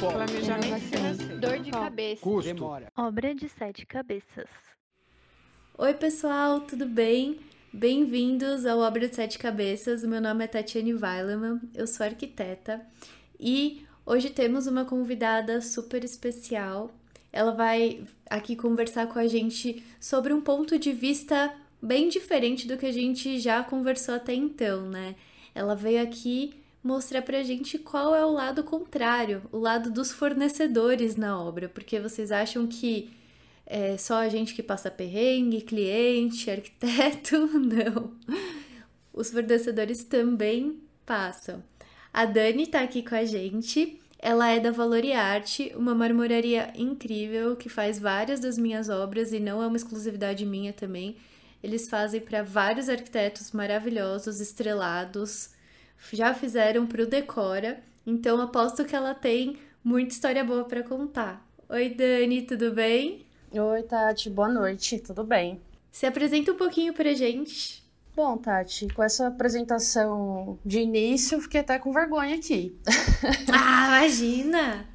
Planejamento Dor de cabeça. Custo. Obra de sete cabeças. Oi, pessoal, tudo bem? Bem-vindos ao Obra de Sete Cabeças. Meu nome é Tatiane Weileman, eu sou arquiteta e hoje temos uma convidada super especial. Ela vai aqui conversar com a gente sobre um ponto de vista bem diferente do que a gente já conversou até então, né? Ela veio aqui mostrar pra gente qual é o lado contrário, o lado dos fornecedores na obra, porque vocês acham que é só a gente que passa perrengue, cliente, arquiteto? Não. Os fornecedores também passam. A Dani tá aqui com a gente. Ela é da Valoriarte, uma marmoraria incrível que faz várias das minhas obras e não é uma exclusividade minha também. Eles fazem para vários arquitetos maravilhosos, estrelados. Já fizeram para o Decora, então aposto que ela tem muita história boa para contar. Oi, Dani, tudo bem? Oi, Tati, boa noite, tudo bem? Se apresenta um pouquinho pra gente. Bom, Tati, com essa apresentação de início, fiquei até com vergonha aqui. Ah, imagina!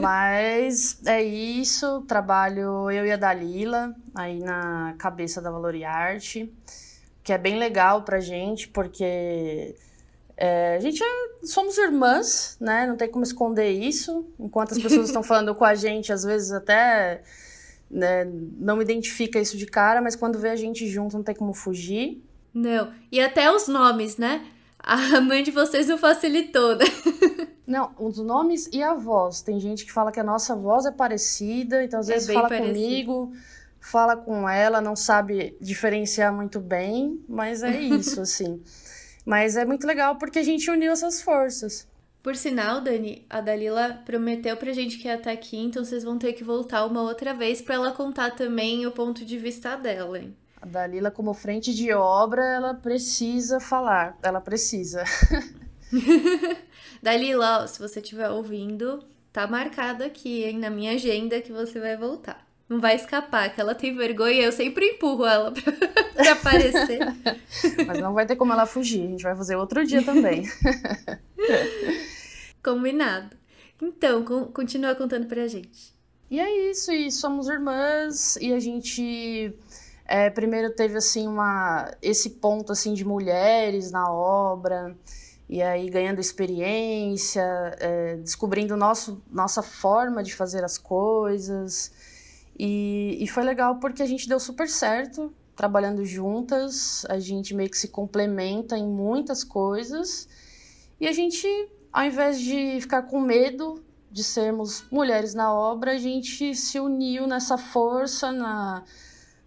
Mas é isso, trabalho eu e a Dalila aí na cabeça da Valoriarte, que é bem legal pra gente, porque é, a gente é, somos irmãs, né? Não tem como esconder isso. Enquanto as pessoas estão falando com a gente, às vezes até né, não identifica isso de cara, mas quando vê a gente junto, não tem como fugir. Não, e até os nomes, né? A mãe de vocês não facilitou, né? Não, os nomes e a voz. Tem gente que fala que a nossa voz é parecida, então às É vezes fala parecido. comigo, fala com ela, não sabe diferenciar muito bem, mas é isso, assim. Mas é muito legal porque a gente uniu essas forças. Por sinal, Dani, a Dalila prometeu pra gente que ia estar aqui, então vocês vão ter que voltar uma outra vez pra ela contar também o ponto de vista dela, hein? A Dalila, como frente de obra, ela precisa falar, ela precisa. Dalila, ó, se você estiver ouvindo, tá marcado aqui, hein, na minha agenda que você vai voltar. Não vai escapar, que ela tem vergonha, eu sempre empurro ela pra, pra aparecer. Mas não vai ter como ela fugir, a gente vai fazer outro dia também. Combinado. Então, con- continua contando pra gente. E é isso, e somos irmãs, e a gente é, primeiro teve assim uma esse ponto assim de mulheres na obra, e aí ganhando experiência, é, descobrindo nosso, nossa forma de fazer as coisas. E, e foi legal porque a gente deu super certo trabalhando juntas, a gente meio que se complementa em muitas coisas, e a gente, ao invés de ficar com medo de sermos mulheres na obra, a gente se uniu nessa força, na,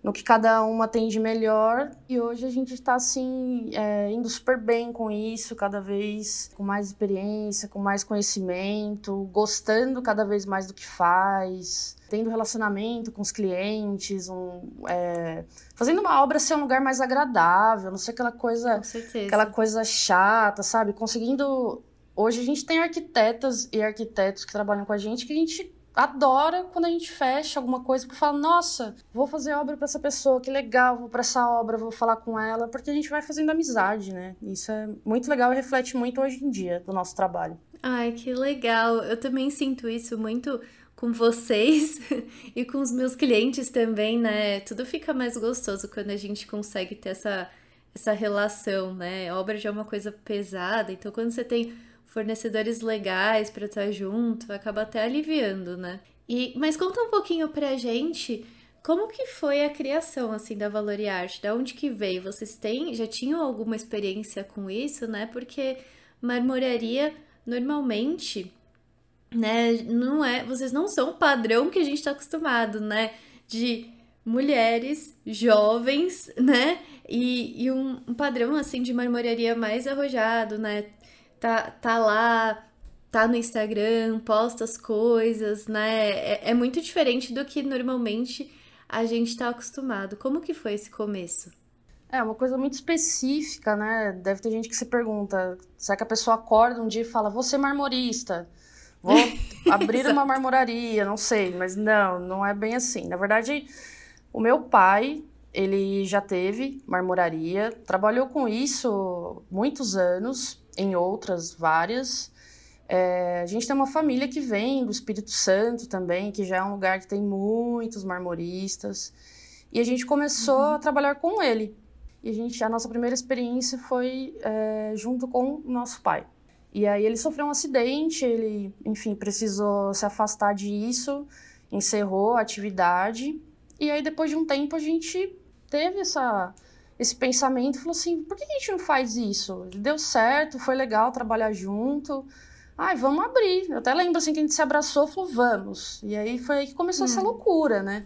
no que cada uma tem de melhor. E hoje a gente está assim, é, indo super bem com isso, cada vez com mais experiência, com mais conhecimento, gostando cada vez mais do que faz, tendo relacionamento com os clientes, um, é, fazendo uma obra ser um lugar mais agradável, não ser aquela coisa aquela coisa chata, sabe? Conseguindo. Hoje a gente tem arquitetas e arquitetos que trabalham com a gente que a gente adora quando a gente fecha alguma coisa, porque fala, nossa, vou fazer obra para essa pessoa, que legal, vou para essa obra, vou falar com ela, porque a gente vai fazendo amizade, né? Isso é muito legal e reflete muito hoje em dia do nosso trabalho. Ai, que legal. Eu também sinto isso muito com vocês e com os meus clientes também, né? Tudo fica mais gostoso quando a gente consegue ter essa, essa relação, né? Obra já é uma coisa pesada, então quando você tem fornecedores legais para estar junto, acaba até aliviando, né? E, mas conta um pouquinho pra gente como que foi a criação assim da Valoriarte, da onde que veio? Vocês têm, já tinham alguma experiência com isso, né? Porque marmoraria normalmente, né, não é, vocês não são o padrão que a gente tá acostumado, né, de mulheres jovens, né, e, e um, um padrão, assim, de marmoraria mais arrojado, né, tá, tá lá, tá no Instagram, posta as coisas, né, é, é muito diferente do que normalmente a gente tá acostumado. Como que foi esse começo? É uma coisa muito específica, né? Deve ter gente que se pergunta: será que a pessoa acorda um dia e fala, vou ser marmorista? Vou abrir uma marmoraria, não sei, mas não, não é bem assim. Na verdade, o meu pai, ele já teve marmoraria, trabalhou com isso muitos anos, em outras várias, É, a gente tem uma família que vem do Espírito Santo também, que já é um lugar que tem muitos marmoristas. E a gente começou uhum. a trabalhar com ele. E a gente, a nossa primeira experiência foi é, junto com o nosso pai. E aí ele sofreu um acidente, ele, enfim, precisou se afastar disso, encerrou a atividade. E aí depois de um tempo a gente teve essa esse pensamento falou assim: por que a gente não faz isso? Deu certo, foi legal trabalhar junto. Ai, vamos abrir. Eu até lembro assim que a gente se abraçou e falou: vamos. E aí foi aí que começou hum. essa loucura, né?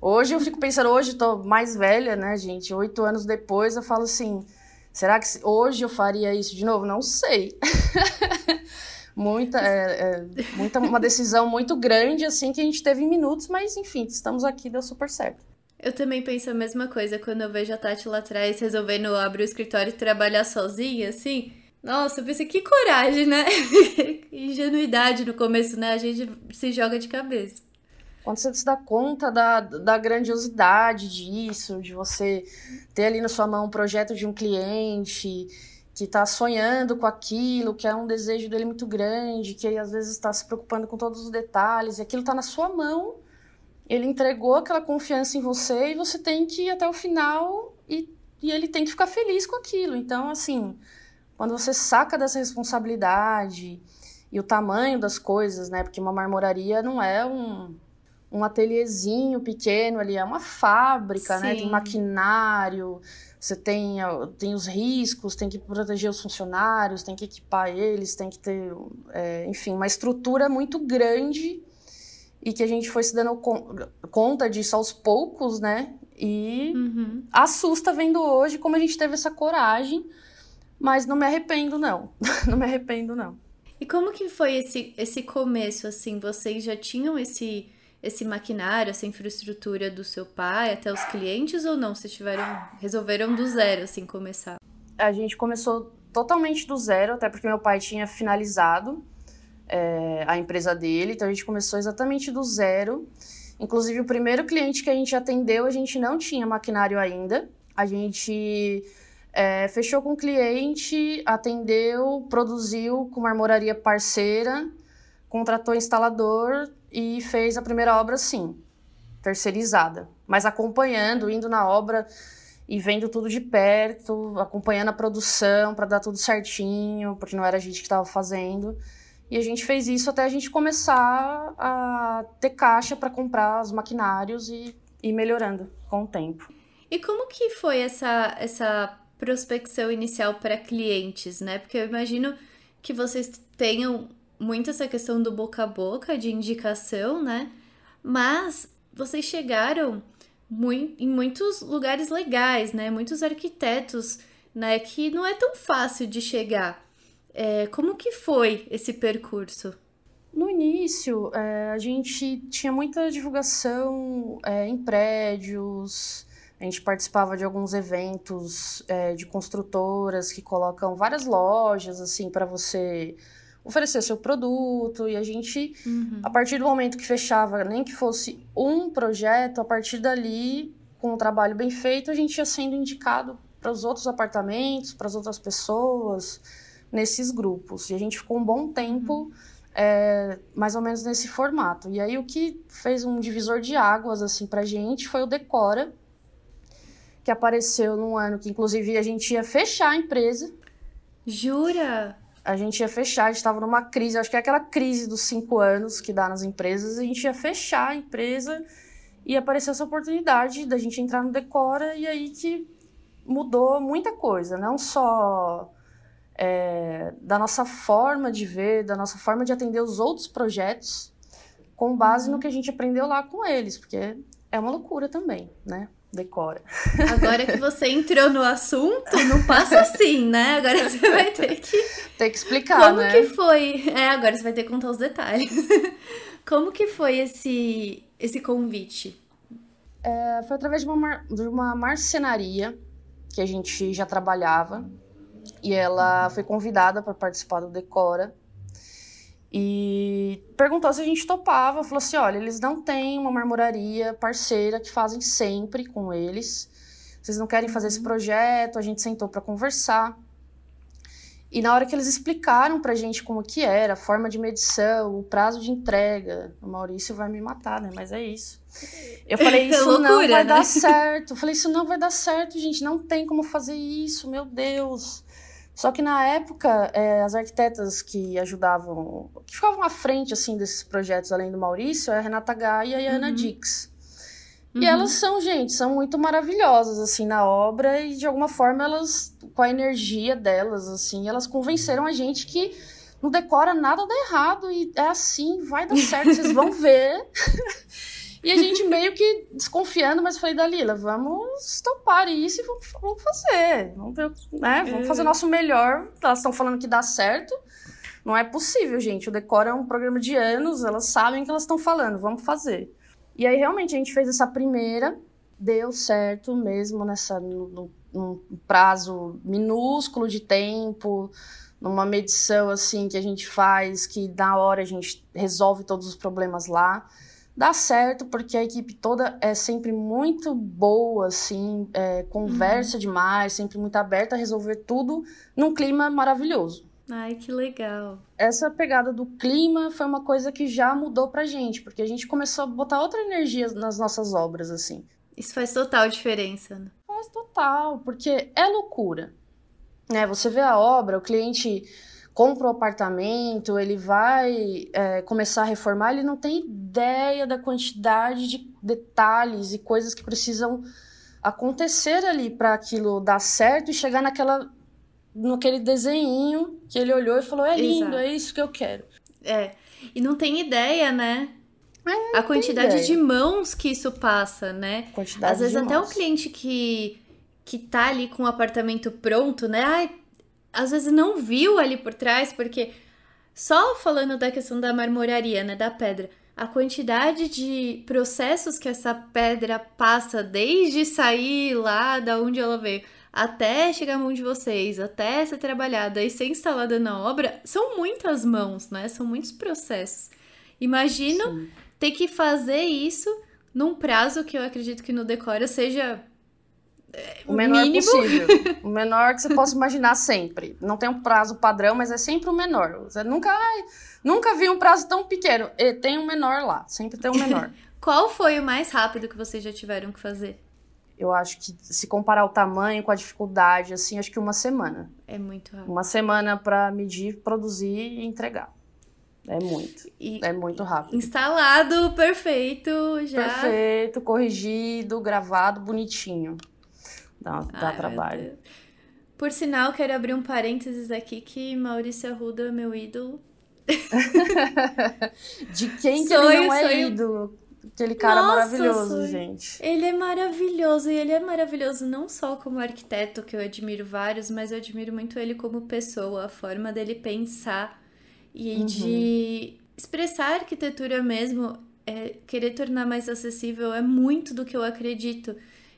Hoje eu fico pensando, hoje tô mais velha, né, gente? Oito anos depois eu falo assim: será que hoje eu faria isso de novo? Não sei. muita, é, é, muita, uma decisão muito grande, assim, que a gente teve em minutos, mas enfim, estamos aqui, deu super certo. Eu também penso a mesma coisa quando eu vejo a Tati lá atrás resolvendo abrir o escritório e trabalhar sozinha, assim. Nossa, eu pensei, que coragem, né? Ingenuidade no começo, né? A gente se joga de cabeça. Quando você se dá conta da, da grandiosidade disso, de você ter ali na sua mão um projeto de um cliente que está sonhando com aquilo, que é um desejo dele muito grande, que às vezes está se preocupando com todos os detalhes, e aquilo está na sua mão ele entregou aquela confiança em você e você tem que ir até o final e, e ele tem que ficar feliz com aquilo. Então, assim, quando você saca dessa responsabilidade e o tamanho das coisas, né? Porque uma marmoraria não é um, um ateliêzinho pequeno ali, é uma fábrica, Sim. né? Tem maquinário, você tem, tem os riscos, tem que proteger os funcionários, tem que equipar eles, tem que ter, é, enfim, uma estrutura muito grande e que a gente foi se dando conta disso aos poucos, né? E uhum. assusta vendo hoje como a gente teve essa coragem, mas não me arrependo, não. não me arrependo, não. E como que foi esse, esse começo, assim? Vocês já tinham esse, esse maquinário, essa infraestrutura do seu pai até os clientes ou não? Vocês tiveram, resolveram do zero, assim, começar? A gente começou totalmente do zero, até porque meu pai tinha finalizado é, a empresa dele, então a gente começou exatamente do zero. Inclusive, o primeiro cliente que a gente atendeu, a gente não tinha maquinário ainda. A gente é, fechou com o cliente, atendeu, produziu com uma armoraria parceira, contratou instalador e fez a primeira obra sim, terceirizada. Mas acompanhando, indo na obra e vendo tudo de perto, acompanhando a produção para dar tudo certinho, porque não era a gente que estava fazendo. E a gente fez isso até a gente começar a ter caixa para comprar os maquinários e ir melhorando com o tempo. E como que foi essa, essa prospecção inicial para clientes, né? Porque eu imagino que vocês tenham muito essa questão do boca a boca, de indicação, né? Mas vocês chegaram muito, em muitos lugares legais, né? Muitos arquitetos, né? Que não é tão fácil de chegar. É, como que foi esse percurso? No início, é, a gente tinha muita divulgação é, em prédios, a gente participava de alguns eventos é, de construtoras que colocam várias lojas assim para você oferecer seu produto e a gente, uhum. a partir do momento que fechava, nem que fosse um projeto, a partir dali, com um trabalho bem feito, a gente ia sendo indicado para os outros apartamentos, para as outras pessoas nesses grupos. E a gente ficou um bom tempo é, mais ou menos nesse formato. E aí o que fez um divisor de águas assim pra gente foi o Decora, que apareceu num ano que inclusive a gente ia fechar a empresa. Jura? A gente ia fechar, a gente estava numa crise, acho que é aquela crise dos cinco anos que dá nas empresas, a gente ia fechar a empresa e apareceu essa oportunidade da gente entrar no Decora e aí que mudou muita coisa, não só da nossa forma de ver, da nossa forma de atender os outros projetos, com base no que a gente aprendeu lá com eles, porque é uma loucura também, né? Decora. Agora que você entrou no assunto, não passa assim, né? Agora você vai ter que. Tem que explicar, Como né? que foi? É, agora você vai ter que contar os detalhes. Como que foi esse, esse convite? É, foi através de uma, mar... de uma marcenaria que a gente já trabalhava e ela foi convidada para participar do Decora e perguntou se a gente topava. Falou assim: olha, eles não têm uma marmoraria parceira que fazem sempre com eles. Vocês não querem fazer esse uhum. projeto? A gente sentou para conversar. E na hora que eles explicaram pra gente como que era, a forma de medição, o prazo de entrega, o Maurício vai me matar, né? Mas é isso. Eu falei, isso loucura, não vai né? dar certo. Eu falei, isso não vai dar certo, gente. Não tem como fazer isso, meu Deus. Só que na época, é, as arquitetas que ajudavam, que ficavam à frente assim desses projetos, além do Maurício, é a Renata Gaia e a uhum. Ana Dix. Uhum. E elas são, gente, são muito maravilhosas, assim, na obra, e de alguma forma elas, com a energia delas, assim, elas convenceram a gente que não decora nada dá errado, e é assim, vai dar certo, vocês vão ver. E a gente meio que desconfiando, mas falei, Dalila, vamos topar isso e vamos, vamos fazer. Vamos, ver, né? vamos fazer o nosso melhor. Elas estão falando que dá certo. Não é possível, gente. O Decora é um programa de anos, elas sabem o que elas estão falando, vamos fazer. E aí, realmente, a gente fez essa primeira, deu certo mesmo nessa, no, num prazo minúsculo de tempo, numa medição assim que a gente faz, que na hora a gente resolve todos os problemas lá. Dá certo porque a equipe toda é sempre muito boa, assim, é, conversa uhum. demais, sempre muito aberta a resolver tudo num clima maravilhoso. Ai, que legal. Essa pegada do clima foi uma coisa que já mudou pra gente, porque a gente começou a botar outra energia nas nossas obras, assim. Isso faz total diferença, né? Faz total, porque é loucura. Né? Você vê a obra, o cliente compra o apartamento, ele vai é, começar a reformar, ele não tem ideia da quantidade de detalhes e coisas que precisam acontecer ali para aquilo dar certo e chegar naquela naquele desenho que ele olhou e falou: é lindo, Exato. é isso que eu quero. É. E não tem ideia, né? É, a quantidade de mãos que isso passa, né? Quantidade Às vezes até mãos. um cliente que, que tá ali com o apartamento pronto, né? Ai, às vezes não viu ali por trás, porque só falando da questão da marmoraria, né? Da pedra. A quantidade de processos que essa pedra passa desde sair lá da onde ela veio até chegar a mão de vocês, até ser trabalhada e ser instalada na obra, são muitas mãos, né? São muitos processos. Imagino Sim. ter que fazer isso num prazo que eu acredito que no Decora seja o menor mínimo. possível. o menor que você possa imaginar sempre. Não tem um prazo padrão, mas é sempre o menor. Você nunca, ai, nunca vi um prazo tão pequeno. E tem um menor lá, sempre tem um menor. Qual foi o mais rápido que vocês já tiveram que fazer? Eu acho que se comparar o tamanho com a dificuldade, assim, acho que uma semana. É muito rápido. Uma semana para medir, produzir e entregar. É muito. E é muito rápido. Instalado, perfeito, já. Perfeito, corrigido, gravado, bonitinho. Dá, dá Ai, trabalho. Por sinal, quero abrir um parênteses aqui que Maurício Arruda é meu ídolo. De quem que ele não é ídolo? Aquele cara Nossa, maravilhoso, gente. Ele é maravilhoso. E ele é maravilhoso não só como arquiteto, que eu admiro vários, mas eu admiro muito ele como pessoa, a forma dele pensar e uhum. de expressar a arquitetura mesmo, é, querer tornar mais acessível é muito do que eu acredito.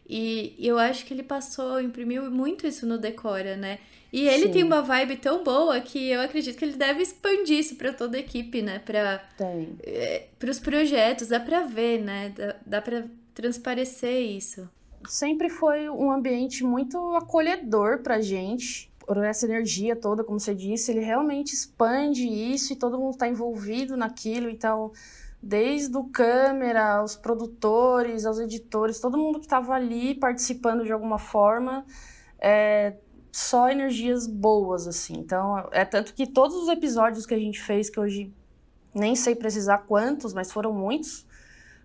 E, eu acho que ele passou, imprimiu muito isso no Decora, né? E ele Sim. tem uma vibe tão boa que eu acredito que ele deve expandir isso para toda a equipe, né? Para é, os projetos, dá para ver, né? Dá, dá para transparecer isso. Sempre foi um ambiente muito acolhedor pra gente. Por essa energia toda, como você disse, ele realmente expande isso e todo mundo está envolvido naquilo. Então, desde o câmera, aos produtores, aos editores, todo mundo que estava ali participando de alguma forma, é, só energias boas, assim. Então, é tanto que todos os episódios que a gente fez, que hoje nem sei precisar quantos, mas foram muitos,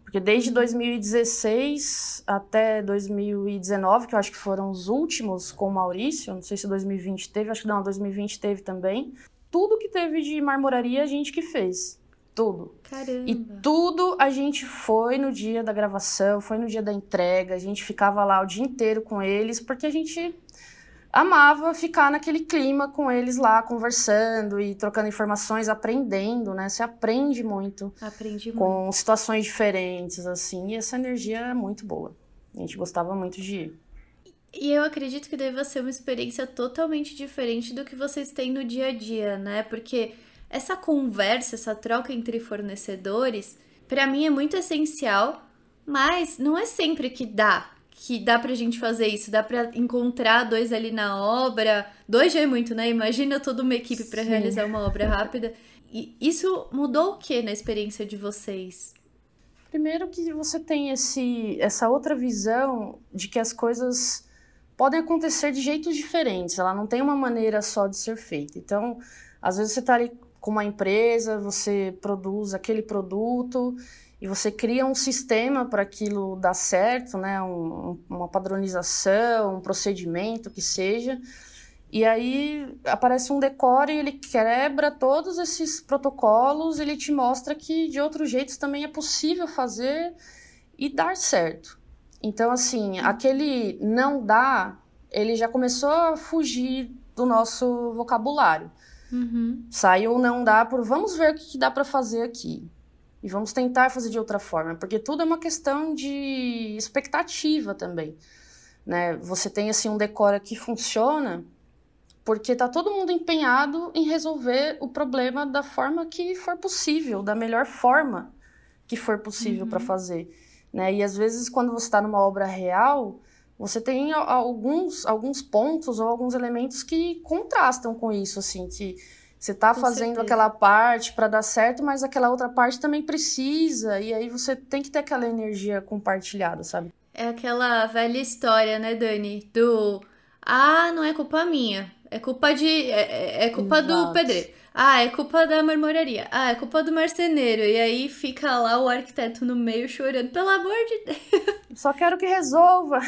porque desde 2016 até 2019, que eu acho que foram os últimos com o Maurício, não sei se 2020 teve, acho que não, 2020 teve também. Tudo que teve de marmoraria a gente que fez. Tudo. Caramba. E tudo a gente foi no dia da gravação, foi no dia da entrega, a gente ficava lá o dia inteiro com eles, porque a gente amava ficar naquele clima com eles lá, conversando e trocando informações, aprendendo, né? Você aprende muito. Aprende com muito. situações diferentes, assim, e essa energia é muito boa. A gente gostava muito de ir. E eu acredito que deva ser uma experiência totalmente diferente do que vocês têm no dia a dia, né? Porque essa conversa, essa troca entre fornecedores, para mim é muito essencial, mas não é sempre que dá que dá pra gente fazer isso? Dá pra encontrar dois ali na obra? Dois já é muito, né? Imagina toda uma equipe para realizar uma obra rápida. E isso mudou o que na experiência de vocês? Primeiro que você tem esse, essa outra visão de que as coisas podem acontecer de jeitos diferentes, ela não tem uma maneira só de ser feita. Então, às vezes você está ali com uma empresa, você produz aquele produto e você cria um sistema para aquilo dar certo, né? Um, uma padronização, um procedimento que seja. E aí aparece um decore e ele quebra todos esses protocolos, ele te mostra que de outros jeitos também é possível fazer e dar certo. Então, assim, aquele não dá, ele já começou a fugir do nosso vocabulário. Uhum. Saiu não dá por vamos ver o que dá para fazer aqui. E vamos tentar fazer de outra forma, porque tudo é uma questão de expectativa também. Né? Você tem assim um decora que funciona porque tá todo mundo empenhado em resolver o problema da forma que for possível, da melhor forma que for possível uhum. para fazer, né? E às vezes quando você está numa obra real, você tem alguns alguns pontos ou alguns elementos que contrastam com isso, assim, que você está fazendo certeza. aquela parte para dar certo, mas aquela outra parte também precisa, e aí você tem que ter aquela energia compartilhada, sabe? É aquela velha história, né, Dani? Do ah, não é culpa minha, é culpa de. É, é, é culpa Exato. do pedreiro. Ah, é culpa da marmoraria. Ah, é culpa do marceneiro. E aí fica lá o arquiteto no meio chorando. Pelo amor de Deus. Só quero que resolva.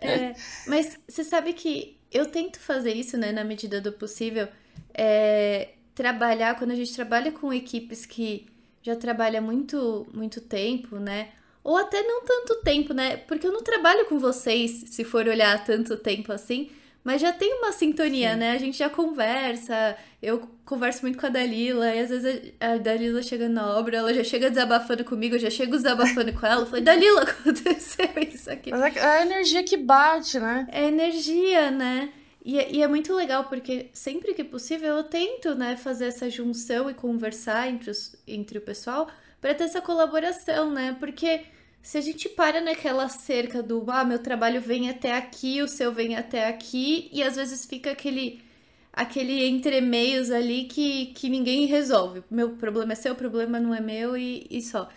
É, mas você sabe que eu tento fazer isso, né, na medida do possível é, trabalhar, quando a gente trabalha com equipes que já trabalham muito, muito tempo, né? Ou até não tanto tempo, né? Porque eu não trabalho com vocês, se for olhar tanto tempo assim, mas já tem uma sintonia, Sim. né? A gente já conversa, eu converso muito com a Dalila, e às vezes a Dalila chega na obra, ela já chega desabafando comigo, eu já chego desabafando com ela. Eu falei, Dalila, aconteceu isso aqui. Mas é, é a energia que bate, né? É energia, né? E, é, e, é muito legal porque sempre que possível eu tento né, fazer essa junção e conversar entre, os, entre o pessoal para ter essa colaboração, né? Porque se a gente para naquela cerca do ah, meu trabalho vem até aqui, o seu vem até aqui, e às vezes fica aquele aquele entremeios ali que, que ninguém resolve. Meu problema é seu, o problema não é meu e, e só.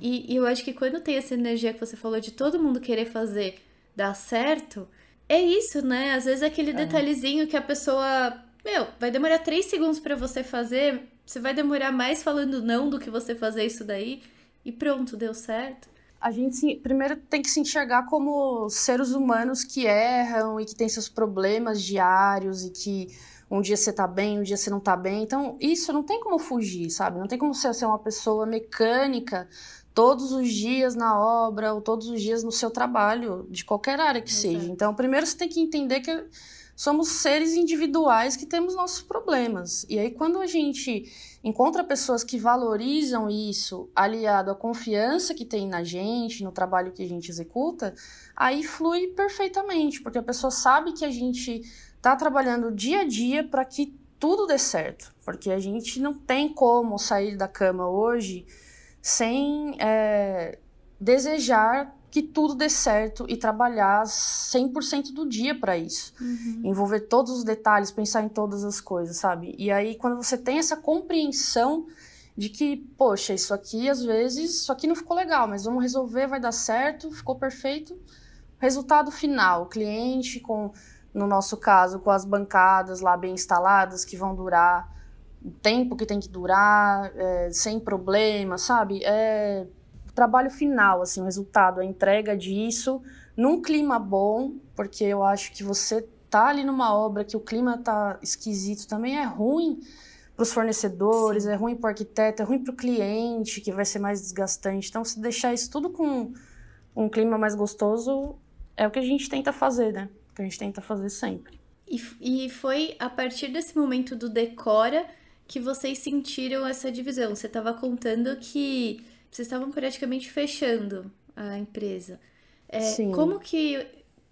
E, e eu acho que quando tem essa energia que você falou de todo mundo querer fazer dar certo, é isso, né? Às vezes é aquele é. detalhezinho que a pessoa. Meu, vai demorar três segundos para você fazer. Você vai demorar mais falando não do que você fazer isso daí. E pronto, deu certo. A gente primeiro tem que se enxergar como seres humanos que erram e que têm seus problemas diários e que um dia você tá bem, um dia você não tá bem. Então, isso não tem como fugir, sabe? Não tem como você ser uma pessoa mecânica todos os dias na obra ou todos os dias no seu trabalho, de qualquer área que Exato. seja. Então, primeiro você tem que entender que somos seres individuais que temos nossos problemas. E aí, quando a gente encontra pessoas que valorizam isso, aliado à confiança que tem na gente, no trabalho que a gente executa, aí flui perfeitamente, porque a pessoa sabe que a gente está trabalhando dia a dia para que tudo dê certo. Porque a gente não tem como sair da cama hoje sem é, desejar que tudo dê certo e trabalhar 100% do dia para isso. Uhum. Envolver todos os detalhes, pensar em todas as coisas, sabe? E aí, quando você tem essa compreensão de que, poxa, isso aqui às vezes, isso aqui não ficou legal, mas vamos resolver, vai dar certo, ficou perfeito. Resultado final, o cliente com, no nosso caso, com as bancadas lá bem instaladas que vão durar o tempo que tem que durar, é, sem problema, sabe? É trabalho final, assim, o resultado, a entrega disso num clima bom, porque eu acho que você tá ali numa obra que o clima tá esquisito também é ruim para os fornecedores, Sim. é ruim para o arquiteto, é ruim para o cliente, que vai ser mais desgastante. Então, se deixar isso tudo com um clima mais gostoso, é o que a gente tenta fazer, né? O que a gente tenta fazer sempre. E, e foi a partir desse momento do decora que vocês sentiram essa divisão? Você estava contando que vocês estavam praticamente fechando a empresa. É, Sim. Como que,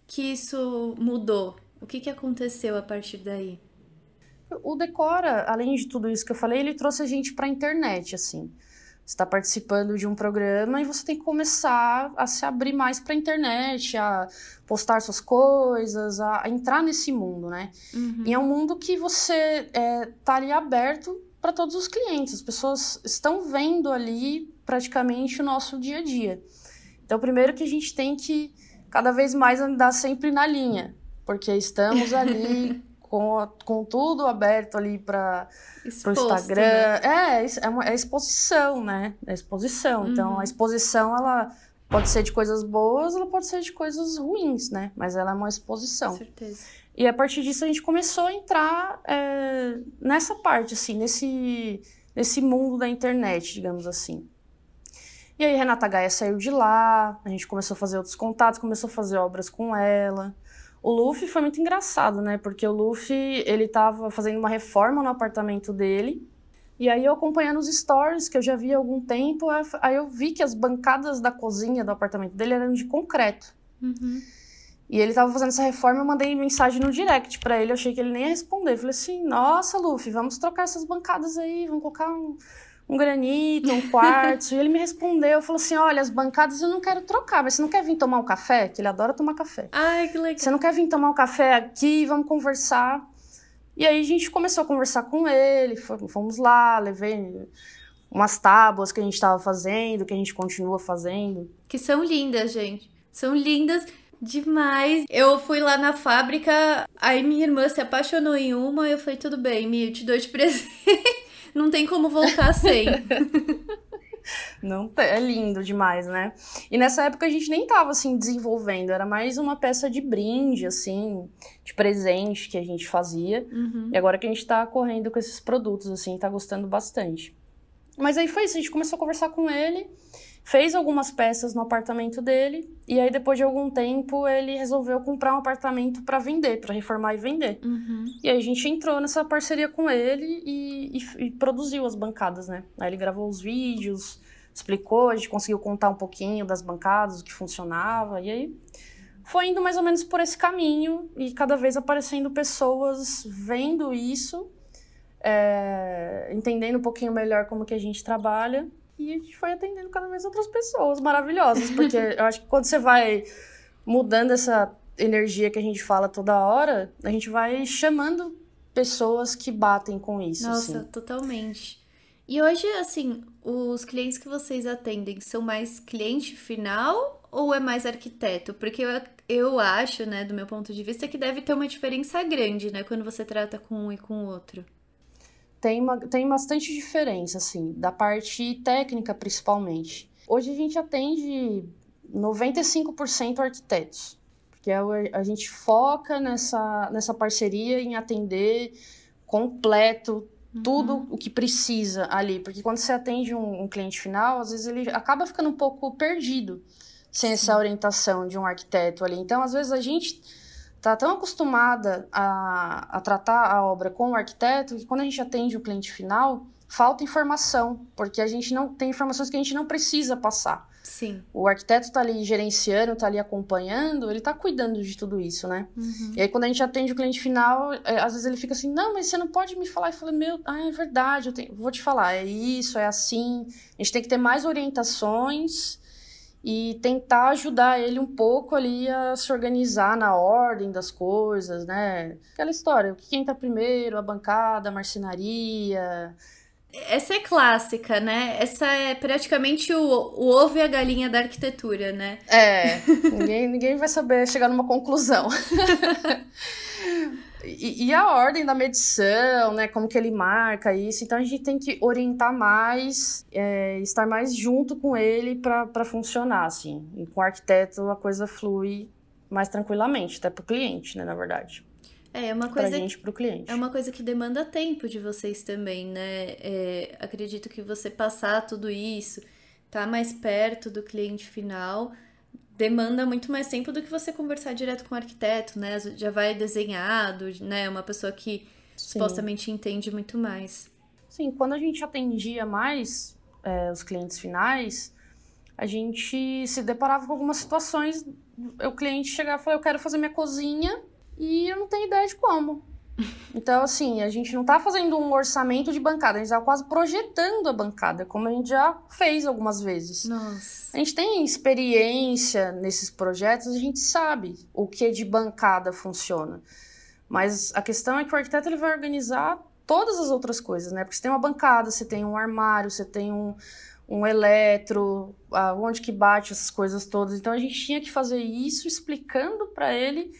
que isso mudou? O que, que aconteceu a partir daí? O Decora, além de tudo isso que eu falei, ele trouxe a gente para a internet, assim. está participando de um programa e você tem que começar a se abrir mais para a internet, a postar suas coisas, a, a entrar nesse mundo, né? Uhum. E é um mundo que você é, tá ali aberto para todos os clientes. As pessoas estão vendo ali praticamente o nosso dia a dia. Então, primeiro que a gente tem que cada vez mais andar sempre na linha, porque estamos ali com, com tudo aberto ali para o Instagram. Né? É, é, uma, é exposição, né? É exposição. Uhum. Então, a exposição, ela pode ser de coisas boas, ela pode ser de coisas ruins, né? Mas ela é uma exposição. Com certeza. E a partir disso a gente começou a entrar é, nessa parte, assim, nesse, nesse mundo da internet, digamos assim. E aí Renata Gaia saiu de lá, a gente começou a fazer outros contatos, começou a fazer obras com ela. O Luffy foi muito engraçado, né? Porque o Luffy, ele tava fazendo uma reforma no apartamento dele. E aí eu acompanhando os stories que eu já vi há algum tempo, aí eu vi que as bancadas da cozinha do apartamento dele eram de concreto. Uhum. E ele tava fazendo essa reforma, eu mandei mensagem no direct para ele, eu achei que ele nem ia responder. Eu falei assim: "Nossa, Luffy, vamos trocar essas bancadas aí, vamos colocar um um granito, um quartzo. e ele me respondeu, falou assim: olha, as bancadas eu não quero trocar, mas você não quer vir tomar um café? Que ele adora tomar café. Ai, que legal. Você não quer vir tomar um café aqui? Vamos conversar. E aí a gente começou a conversar com ele, fomos lá, levei umas tábuas que a gente estava fazendo, que a gente continua fazendo. Que são lindas, gente. São lindas demais. Eu fui lá na fábrica, aí minha irmã se apaixonou em uma, eu falei, tudo bem, Mi, eu te dou de presente não tem como voltar sem. Não, é lindo demais, né? E nessa época a gente nem tava assim desenvolvendo, era mais uma peça de brinde, assim, de presente que a gente fazia. Uhum. E agora que a gente tá correndo com esses produtos, assim, tá gostando bastante. Mas aí foi isso, a gente começou a conversar com ele fez algumas peças no apartamento dele e aí depois de algum tempo ele resolveu comprar um apartamento para vender, para reformar e vender. Uhum. E aí a gente entrou nessa parceria com ele e, e, e, produziu as bancadas, né? Aí ele gravou os vídeos, explicou, a gente conseguiu contar um pouquinho das bancadas, o que funcionava e aí foi indo mais ou menos por esse caminho e cada vez aparecendo pessoas vendo isso, é, entendendo um pouquinho melhor como que a gente trabalha e a gente foi atendendo cada vez outras pessoas maravilhosas, porque eu acho que quando você vai mudando essa energia que a gente fala toda hora, a gente vai chamando pessoas que batem com isso. Nossa, assim. totalmente. E hoje, assim, os clientes que vocês atendem são mais cliente final ou é mais arquiteto? Porque eu, eu acho, né, do meu ponto de vista, que deve ter uma diferença grande, né, quando você trata com um e com o outro tem, uma, tem bastante diferença, assim, da parte técnica principalmente. Hoje a gente atende 95% arquitetos, porque a, a gente foca nessa, nessa parceria em atender completo tudo uhum. o que precisa ali, porque quando você atende um, um, cliente final, às vezes ele acaba ficando um pouco perdido sem essa orientação de um arquiteto ali. Então, às vezes a gente está tão acostumada a, a tratar a obra com o arquiteto que quando a gente atende o cliente final, falta informação, porque a gente não tem informações que a gente não precisa passar. Sim. O arquiteto está ali gerenciando, está ali acompanhando, ele está cuidando de tudo isso, né? Uhum. E aí, quando a gente atende o cliente final, é, às vezes ele fica assim: não, mas você não pode me falar. E fala: meu, ah, é verdade, eu tenho, vou te falar, é isso, é assim. A gente tem que ter mais orientações e tentar ajudar ele um pouco ali a se organizar na ordem das coisas, né? Aquela história, o que quem tá primeiro, a bancada, a marcenaria. Essa é clássica, né? Essa é praticamente o, o ovo e a galinha da arquitetura, né? É, ninguém, ninguém vai saber chegar numa conclusão. E, e, a ordem da medição, né? Como que ele marca isso. Então a gente tem que orientar mais, é, estar mais junto com ele para funcionar, assim. E com o arquiteto a coisa flui mais tranquilamente, até para o cliente, né? Na verdade. É, é uma coisa. Pra gente, pro cliente. É uma coisa que demanda tempo de vocês também, né? É, acredito que você passar tudo isso, tá mais perto do cliente final demanda muito mais tempo do que você conversar direto com o arquiteto, né? Já vai desenhado, né? Uma pessoa que Sim. supostamente entende muito mais. Sim, quando a gente atendia mais é, os clientes finais, a gente se deparava com algumas situações. O cliente chegava e falava: Eu quero fazer minha cozinha e eu não tenho ideia de como. Então, assim, a gente não está fazendo um orçamento de bancada, a gente está quase projetando a bancada, como a gente já fez algumas vezes. Nossa. A gente tem experiência nesses projetos, a gente sabe o que de bancada funciona. Mas a questão é que o arquiteto ele vai organizar todas as outras coisas, né? Porque você tem uma bancada, você tem um armário, você tem um, um eletro, onde que bate essas coisas todas. Então a gente tinha que fazer isso explicando para ele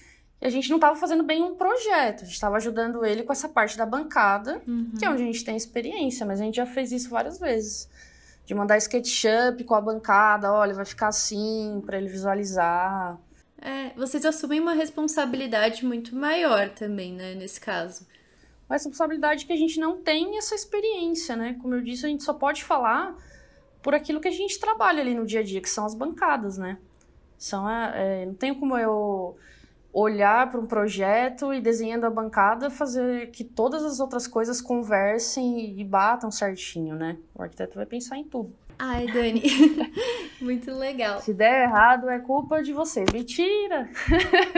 a gente não estava fazendo bem um projeto, a gente estava ajudando ele com essa parte da bancada, uhum. que é onde a gente tem experiência, mas a gente já fez isso várias vezes. De mandar SketchUp com a bancada, olha, vai ficar assim, para ele visualizar. É, vocês assumem uma responsabilidade muito maior também, né, nesse caso. Uma responsabilidade que a gente não tem essa experiência, né? Como eu disse, a gente só pode falar por aquilo que a gente trabalha ali no dia a dia, que são as bancadas, né? São é, não tem como eu olhar para um projeto e desenhando a bancada fazer que todas as outras coisas conversem e batam certinho, né? O arquiteto vai pensar em tudo. Ai, Dani, muito legal. Se der errado, é culpa de você. Mentira!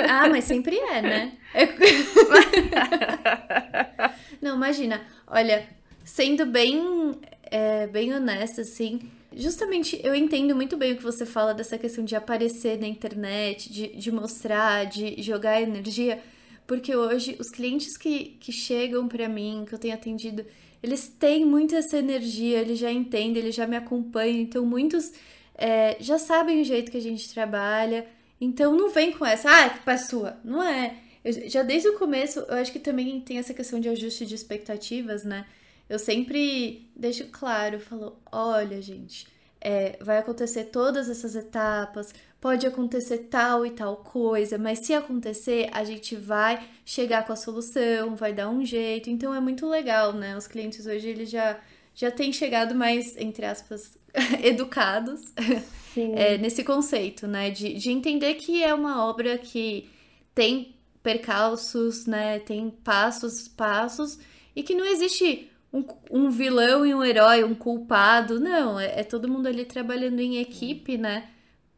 Ah, mas sempre é, né? É... Não, imagina. Olha, sendo bem, é, bem honesta, assim, justamente eu entendo muito bem o que você fala dessa questão de aparecer na internet, de, de mostrar, de jogar energia, porque hoje os clientes que, que chegam para mim, que eu tenho atendido, eles têm muito essa energia, eles já entendem, eles já me acompanham, então muitos é, já sabem o jeito que a gente trabalha, então não vem com essa, ah, é sua, não é. Eu, já desde o começo, eu acho que também tem essa questão de ajuste de expectativas, né? Eu sempre deixo claro, falo, olha, gente, é, vai acontecer todas essas etapas, pode acontecer tal e tal coisa, mas se acontecer, a gente vai chegar com a solução, vai dar um jeito. Então é muito legal, né? Os clientes hoje eles já já têm chegado mais, entre aspas, educados é, nesse conceito, né? De, de entender que é uma obra que tem percalços, né? Tem passos, passos, e que não existe um, um vilão e um herói, um culpado. Não, é, é todo mundo ali trabalhando em equipe, né?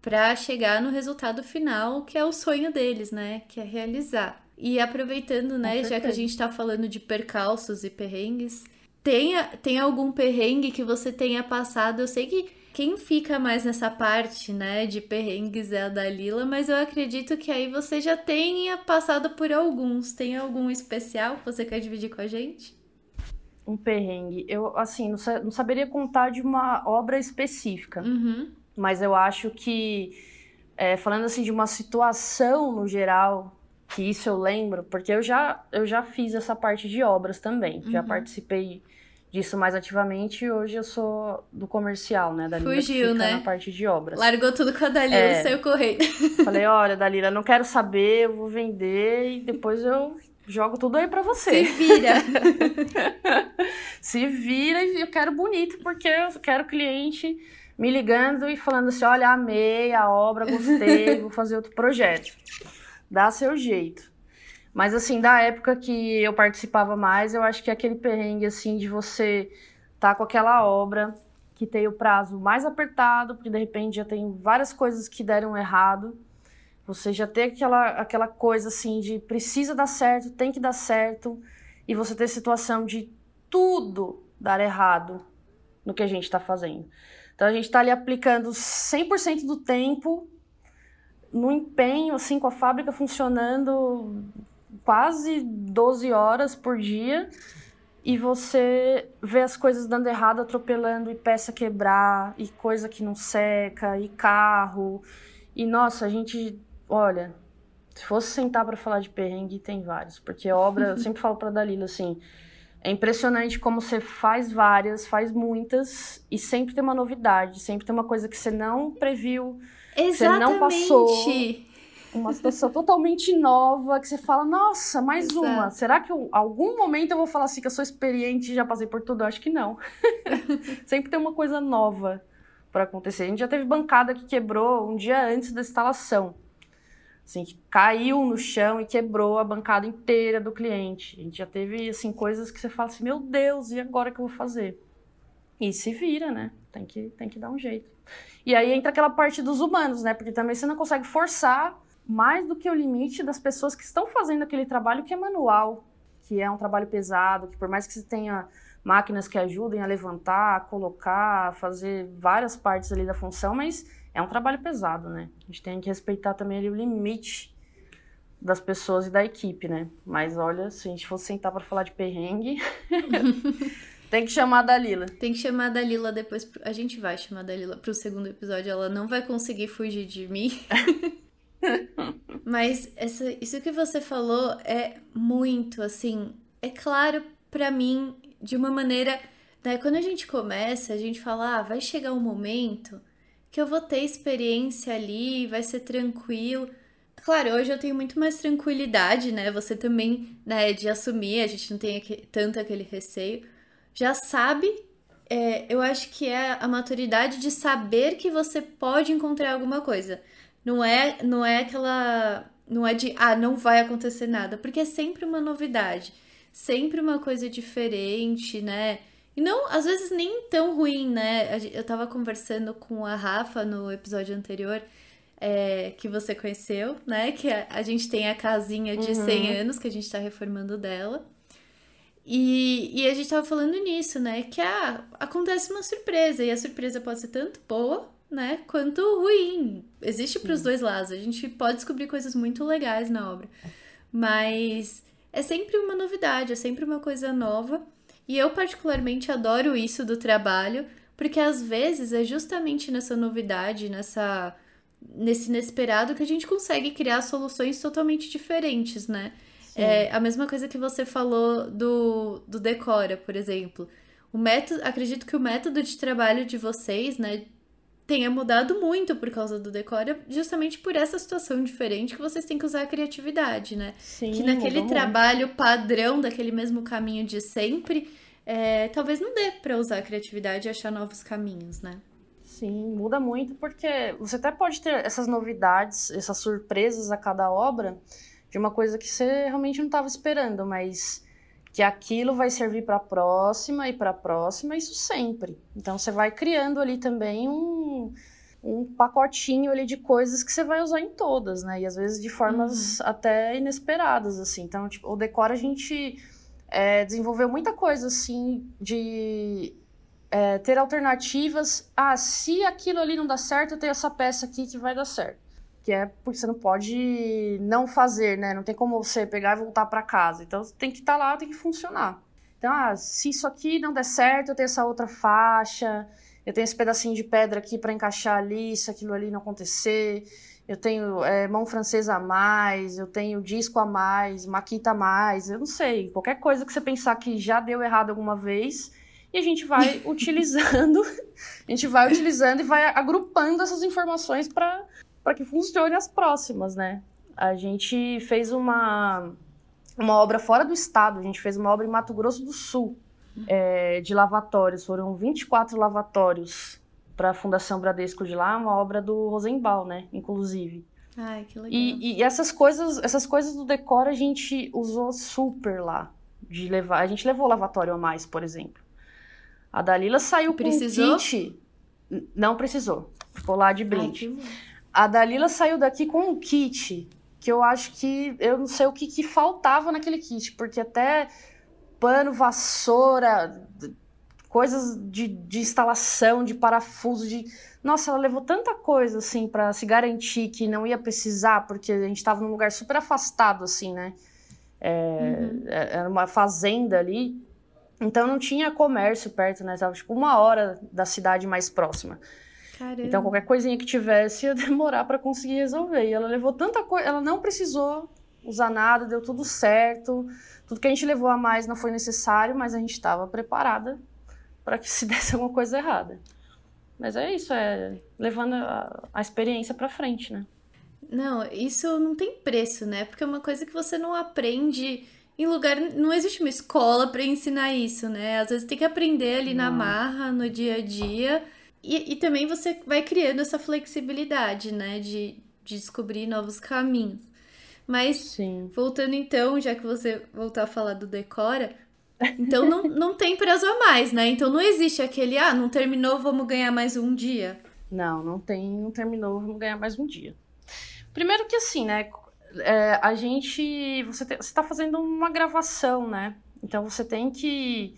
Para chegar no resultado final, que é o sonho deles, né? Que é realizar. E aproveitando, né, já que a gente tá falando de percalços e perrengues, tem, tem algum perrengue que você tenha passado? Eu sei que quem fica mais nessa parte, né, de perrengues é a Dalila, mas eu acredito que aí você já tenha passado por alguns. Tem algum especial que você quer dividir com a gente? Um perrengue. Eu, assim, não, não saberia contar de uma obra específica, uhum. mas eu acho que, é, falando assim de uma situação no geral, que isso eu lembro, porque eu já, eu já fiz essa parte de obras também, uhum. já participei disso mais ativamente e hoje eu sou do comercial, né? Da Fugiu, né? na parte de obras. Largou tudo com a Dalila é, e saiu correndo. Falei, olha, Dalila, não quero saber, eu vou vender e depois eu jogo tudo aí para você. Se vira. Se vira e eu quero bonito, porque eu quero cliente me ligando e falando assim, olha, amei a obra, gostei, vou fazer outro projeto. Dá seu jeito. Mas, assim, da época que eu participava mais, eu acho que é aquele perrengue, assim, de você tá com aquela obra que tem o prazo mais apertado, porque de repente já tem várias coisas que deram errado. Você já tem aquela, aquela coisa, assim, de precisa dar certo, tem que dar certo. E você ter situação de tudo dar errado no que a gente está fazendo. Então, a gente está ali aplicando 100% do tempo no empenho, assim, com a fábrica funcionando quase 12 horas por dia e você vê as coisas dando errado, atropelando e peça quebrar e coisa que não seca e carro. E nossa, a gente, olha, se fosse sentar para falar de perrengue, tem vários, porque obra, eu sempre falo para Dalila assim, é impressionante como você faz várias, faz muitas e sempre tem uma novidade, sempre tem uma coisa que você não previu, Exatamente. você não passou uma situação totalmente nova, que você fala, nossa, mais Exato. uma. Será que eu, algum momento eu vou falar assim que eu sou experiente e já passei por tudo? Eu acho que não. Sempre tem uma coisa nova para acontecer. A gente já teve bancada que quebrou um dia antes da instalação. Assim, que caiu no chão e quebrou a bancada inteira do cliente. A gente já teve, assim, coisas que você fala assim, meu Deus, e agora que eu vou fazer? E se vira, né? Tem que, tem que dar um jeito. E aí entra aquela parte dos humanos, né? Porque também você não consegue forçar mais do que o limite das pessoas que estão fazendo aquele trabalho que é manual, que é um trabalho pesado, que por mais que você tenha máquinas que ajudem a levantar, a colocar, a fazer várias partes ali da função, mas é um trabalho pesado, né? A gente tem que respeitar também ali o limite das pessoas e da equipe, né? Mas olha, se a gente fosse sentar para falar de perrengue, tem que chamar a Dalila. Tem que chamar a Dalila depois. A gente vai chamar a Dalila pro segundo episódio. Ela não vai conseguir fugir de mim. Mas essa, isso que você falou é muito, assim, é claro para mim de uma maneira, né, quando a gente começa, a gente fala, ah, vai chegar um momento que eu vou ter experiência ali, vai ser tranquilo. Claro, hoje eu tenho muito mais tranquilidade, né? Você também, né, de assumir, a gente não tem aqui, tanto aquele receio. Já sabe, é, eu acho que é a maturidade de saber que você pode encontrar alguma coisa. Não é, não é aquela. Não é de, ah, não vai acontecer nada, porque é sempre uma novidade, sempre uma coisa diferente, né? E não, às vezes nem tão ruim, né? Eu tava conversando com a Rafa no episódio anterior, é, que você conheceu, né? Que a, a, gente tem a casinha de uhum. 100 anos que a gente tá reformando dela. E, e a gente tava falando nisso, né? Que ah, acontece uma surpresa, e a surpresa pode ser tanto boa né, quanto ruim. Existe para os dois lados. A gente pode descobrir coisas muito legais na obra, mas é sempre uma novidade, é sempre uma coisa nova. E eu particularmente adoro isso do trabalho, porque às vezes é justamente nessa novidade, nessa nesse inesperado que a gente consegue criar soluções totalmente diferentes, né? É a mesma coisa que você falou do, do Decora, por exemplo. O método, acredito que o método de trabalho de vocês, né, tenha mudado muito por causa do decora, justamente por essa situação diferente que vocês têm que usar a criatividade, né? Sim, que naquele trabalho padrão, daquele mesmo caminho de sempre, é, talvez não dê para usar a criatividade e achar novos caminhos, né? Sim, muda muito porque você até pode ter essas novidades, essas surpresas a cada obra de uma coisa que você realmente não estava esperando, mas que aquilo vai servir para a próxima e para a próxima, isso sempre. Então você vai criando ali também um, um pacotinho ali de coisas que você vai usar em todas, né? E às vezes de formas uhum. até inesperadas, assim. Então, tipo, o Decora a gente é, desenvolveu muita coisa, assim, de é, ter alternativas. Ah, se aquilo ali não dá certo, eu tenho essa peça aqui que vai dar certo que é porque você não pode não fazer, né? Não tem como você pegar e voltar para casa. Então tem que estar tá lá, tem que funcionar. Então, ah, se isso aqui não der certo, eu tenho essa outra faixa, eu tenho esse pedacinho de pedra aqui para encaixar ali, se aquilo ali não acontecer. Eu tenho é, mão francesa a mais, eu tenho disco a mais, maquita a mais, eu não sei. Qualquer coisa que você pensar que já deu errado alguma vez, e a gente vai utilizando, a gente vai utilizando e vai agrupando essas informações para para que funcione as próximas, né? A gente fez uma, uma obra fora do estado, a gente fez uma obra em Mato Grosso do Sul, é, de lavatórios. Foram 24 lavatórios para a Fundação Bradesco de lá, uma obra do Rosenbaum, né? Inclusive. Ai, que legal. E, e, essas coisas, essas coisas do decor a gente usou super lá. De levar, a gente levou lavatório a mais, por exemplo. A Dalila saiu precisou? com kit. Não precisou. Ficou lá de brinde. Ai, a Dalila saiu daqui com um kit que eu acho que eu não sei o que, que faltava naquele kit, porque até pano, vassoura, coisas de, de instalação, de parafuso, de. Nossa, ela levou tanta coisa assim para se garantir que não ia precisar, porque a gente estava num lugar super afastado, assim, né? É, uhum. É, era uma fazenda ali, então não tinha comércio perto, né? Tava tipo uma hora da cidade mais próxima. Caramba. Então, qualquer coisinha que tivesse ia demorar para conseguir resolver. E ela levou tanta coisa, ela não precisou usar nada, deu tudo certo. Tudo que a gente levou a mais não foi necessário, mas a gente estava preparada para que se desse alguma coisa errada. Mas é isso, é levando a, a experiência para frente, né? Não, isso não tem preço, né? Porque é uma coisa que você não aprende em lugar. Não existe uma escola para ensinar isso, né? Às vezes tem que aprender ali não. na marra, no dia a dia. E, e também você vai criando essa flexibilidade, né? De, de descobrir novos caminhos. Mas, Sim. voltando então, já que você voltou a falar do Decora, então não, não tem prazo a mais, né? Então não existe aquele, ah, não terminou, vamos ganhar mais um dia. Não, não tem, não terminou, vamos ganhar mais um dia. Primeiro que assim, né? é, a gente. Você está fazendo uma gravação, né? Então você tem que.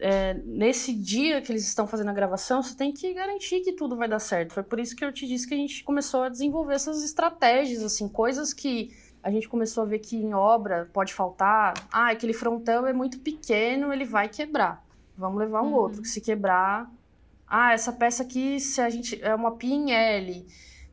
É, nesse dia que eles estão fazendo a gravação, você tem que garantir que tudo vai dar certo. Foi por isso que eu te disse que a gente começou a desenvolver essas estratégias, assim, coisas que a gente começou a ver que em obra pode faltar. Ah, aquele frontão é muito pequeno, ele vai quebrar. Vamos levar um uhum. outro, que se quebrar. Ah, essa peça aqui, se a gente. É uma pia em L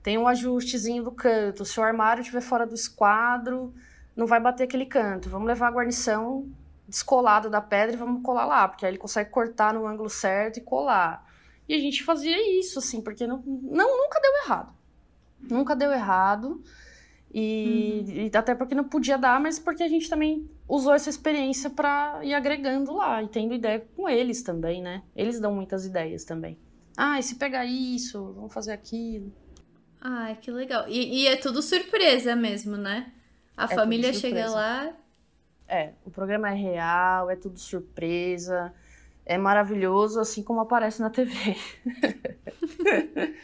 tem um ajustezinho do canto. Se o armário estiver fora do esquadro, não vai bater aquele canto. Vamos levar a guarnição descolada da pedra e vamos colar lá, porque aí ele consegue cortar no ângulo certo e colar. E a gente fazia isso, assim, porque não, não nunca deu errado. Nunca deu errado. E, uhum. e, até porque não podia dar, mas porque a gente também usou essa experiência para ir agregando lá e tendo ideia com eles também, né? Eles dão muitas ideias também. Ah, e se pegar isso, vamos fazer aquilo. Ai, que legal. E, e é tudo surpresa mesmo, né? A é família chega lá. É, o programa é real, é tudo surpresa. É maravilhoso, assim como aparece na TV.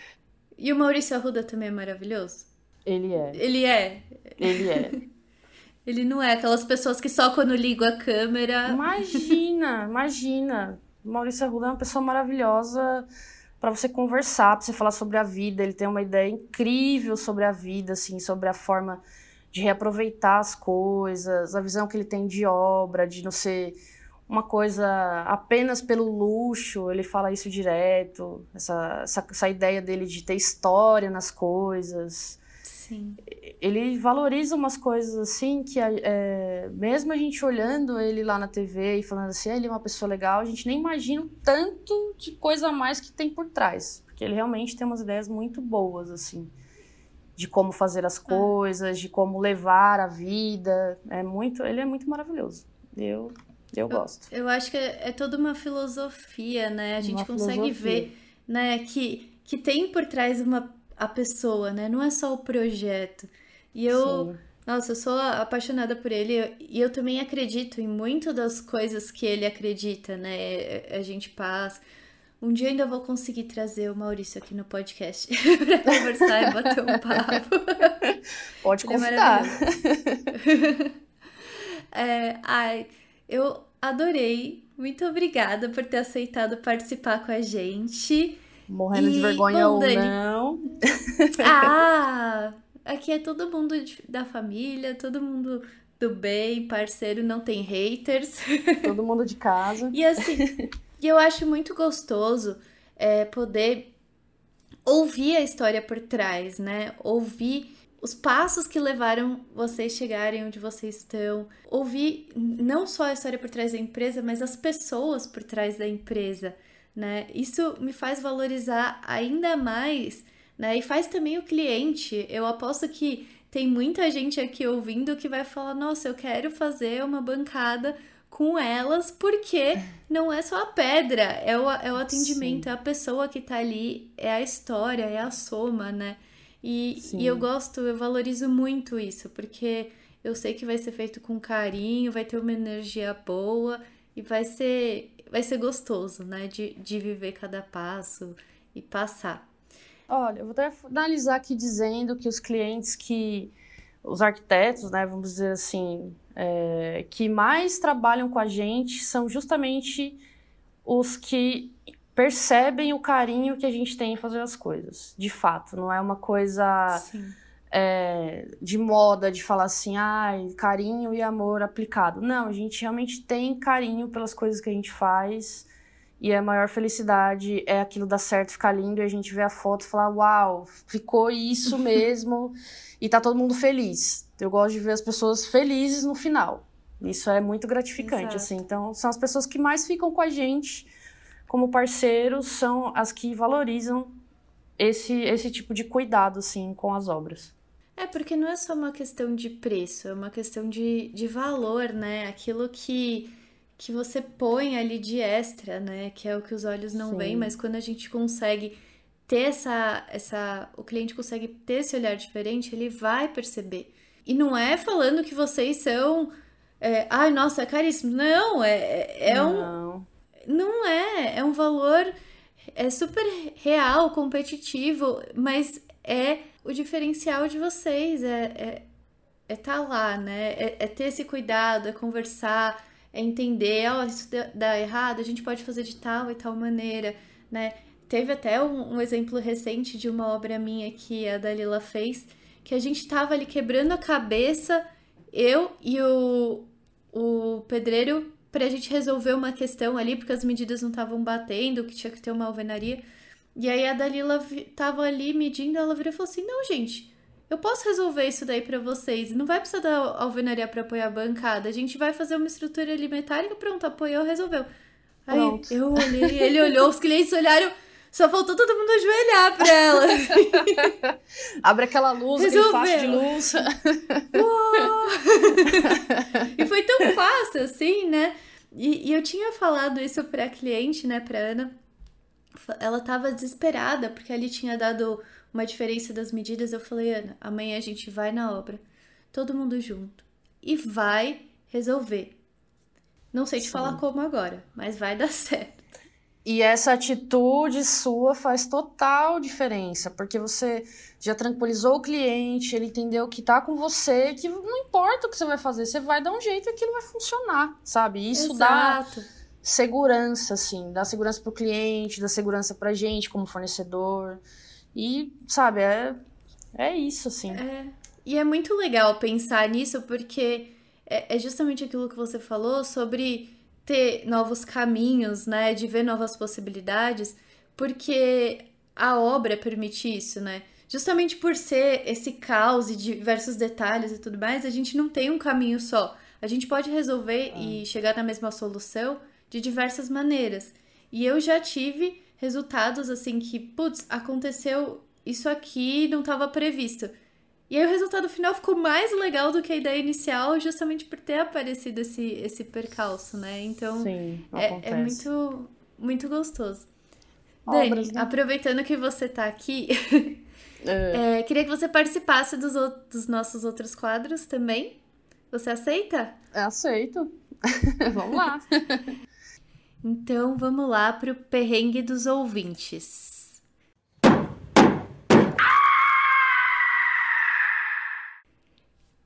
e o Maurício Arruda também é maravilhoso? Ele é. Ele é. Ele é. Ele não é aquelas pessoas que só quando ligam a câmera. Imagina, imagina. O Maurício Arruda é uma pessoa maravilhosa para você conversar, para você falar sobre a vida. Ele tem uma ideia incrível sobre a vida, assim, sobre a forma de reaproveitar as coisas, a visão que ele tem de obra, de não ser uma coisa apenas pelo luxo. Ele fala isso direto, essa, essa, essa ideia dele de ter história nas coisas. Sim. Ele valoriza umas coisas assim que, é, mesmo a gente olhando ele lá na TV e falando assim, ah, ele é uma pessoa legal, a gente nem imagina o tanto de coisa a mais que tem por trás. Porque ele realmente tem umas ideias muito boas, assim, de como fazer as ah. coisas, de como levar a vida. É muito, ele é muito maravilhoso. Eu, eu, eu gosto. Eu acho que é, é toda uma filosofia, né? A gente uma consegue filosofia. ver, né, que, que tem por trás uma a pessoa, né? Não é só o projeto. E eu, Sim. nossa, eu sou apaixonada por ele e eu também acredito em muito das coisas que ele acredita, né? A gente passa. Um dia ainda vou conseguir trazer o Maurício aqui no podcast para conversar e bater um papo. Pode é convidar. É, é, ai, eu adorei. Muito obrigada por ter aceitado participar com a gente. Morrendo e, de vergonha bom, ou Dani, não. Ah! Aqui é todo mundo da família, todo mundo do bem, parceiro, não tem haters. Todo mundo de casa. E assim, e eu acho muito gostoso é, poder ouvir a história por trás, né? Ouvir os passos que levaram vocês chegarem onde vocês estão. Ouvir não só a história por trás da empresa, mas as pessoas por trás da empresa né? Isso me faz valorizar ainda mais, né? E faz também o cliente. Eu aposto que tem muita gente aqui ouvindo que vai falar: "Nossa, eu quero fazer uma bancada com elas, porque não é só a pedra, é o, é o atendimento, Sim. é a pessoa que tá ali, é a história, é a soma, né? E, e eu gosto, eu valorizo muito isso, porque eu sei que vai ser feito com carinho, vai ter uma energia boa e vai ser vai ser gostoso, né? De, de viver cada passo e passar. Olha, eu vou até finalizar aqui dizendo que os clientes que. Os arquitetos, né? Vamos dizer assim. É, que mais trabalham com a gente são justamente os que percebem o carinho que a gente tem em fazer as coisas. De fato, não é uma coisa. É, de moda, de falar assim, ai, carinho e amor aplicado. Não, a gente realmente tem carinho pelas coisas que a gente faz e a maior felicidade é aquilo dar certo, ficar lindo e a gente ver a foto e falar, uau, ficou isso mesmo e tá todo mundo feliz. Eu gosto de ver as pessoas felizes no final. Isso é muito gratificante, Exato. assim. Então, são as pessoas que mais ficam com a gente como parceiros, são as que valorizam esse, esse tipo de cuidado, assim, com as obras. É, porque não é só uma questão de preço, é uma questão de, de valor, né? Aquilo que, que você põe ali de extra, né? Que é o que os olhos não Sim. veem, mas quando a gente consegue ter essa, essa. O cliente consegue ter esse olhar diferente, ele vai perceber. E não é falando que vocês são. É, Ai, nossa, é caríssimo. Não, é, é, é não. um. Não é. É um valor. É super real, competitivo, mas é o diferencial de vocês, é, é, é tá lá, né? É, é, ter esse cuidado, é conversar, é entender, ó, oh, isso dá errado, a gente pode fazer de tal e tal maneira, né? Teve até um, um exemplo recente de uma obra minha que a Dalila fez, que a gente tava ali quebrando a cabeça, eu e o, o pedreiro, pra gente resolver uma questão ali, porque as medidas não estavam batendo, que tinha que ter uma alvenaria. E aí a Dalila tava ali medindo, ela virou e falou assim: Não, gente, eu posso resolver isso daí para vocês. Não vai precisar da alvenaria para apoiar a bancada. A gente vai fazer uma estrutura ali metálica, pronto, apoiou, resolveu. Aí pronto. eu olhei, ele olhou, os clientes olharam. Só faltou todo mundo ajoelhar pra ela. Abre aquela luz, Resolveu. aquele de luz. e foi tão fácil assim, né? E, e eu tinha falado isso pra cliente, né, pra Ana ela tava desesperada porque ali tinha dado uma diferença das medidas. Eu falei, Ana, amanhã a gente vai na obra, todo mundo junto, e vai resolver. Não sei te Sim. falar como agora, mas vai dar certo. E essa atitude sua faz total diferença, porque você já tranquilizou o cliente, ele entendeu que tá com você, que não importa o que você vai fazer, você vai dar um jeito e aquilo vai funcionar, sabe? Isso Exato. dá segurança, assim, dá segurança para o cliente, dá segurança para a gente como fornecedor. E, sabe, é, é isso, assim. É. E é muito legal pensar nisso porque é, é justamente aquilo que você falou sobre ter novos caminhos, né? De ver novas possibilidades, porque a obra permite isso, né? Justamente por ser esse caos e diversos detalhes e tudo mais, a gente não tem um caminho só. A gente pode resolver ah. e chegar na mesma solução de diversas maneiras. E eu já tive resultados assim que, putz, aconteceu isso aqui, não estava previsto. E aí o resultado final ficou mais legal do que a ideia inicial, justamente por ter aparecido esse, esse percalço, né? Então Sim, é, é, muito, muito gostoso. Obras, Dani, né? aproveitando que você está aqui, é. É, queria que você participasse dos, dos nossos outros quadros também. Você aceita? Aceito. Vamos lá. Então vamos lá para o perrengue dos ouvintes.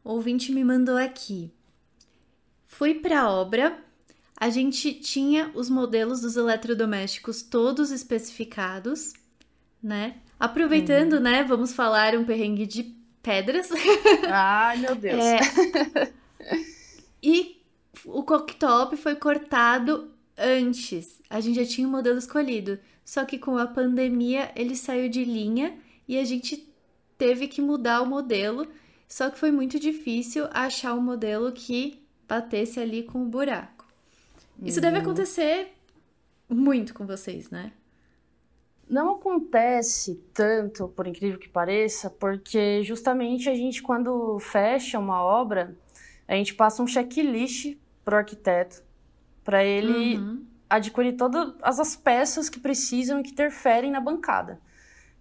O ouvinte me mandou aqui. Fui para a obra, a gente tinha os modelos dos eletrodomésticos todos especificados, né? Aproveitando, uhum. né, vamos falar um perrengue de pedras. Ai, meu Deus. É, e o cooktop foi cortado antes. A gente já tinha o modelo escolhido. Só que com a pandemia ele saiu de linha e a gente teve que mudar o modelo. Só que foi muito difícil achar um modelo que batesse ali com o buraco. Isso uhum. deve acontecer muito com vocês, né? Não acontece tanto, por incrível que pareça, porque justamente a gente, quando fecha uma obra, a gente passa um checklist para o arquiteto para ele uhum. adquirir todas as peças que precisam e que interferem na bancada.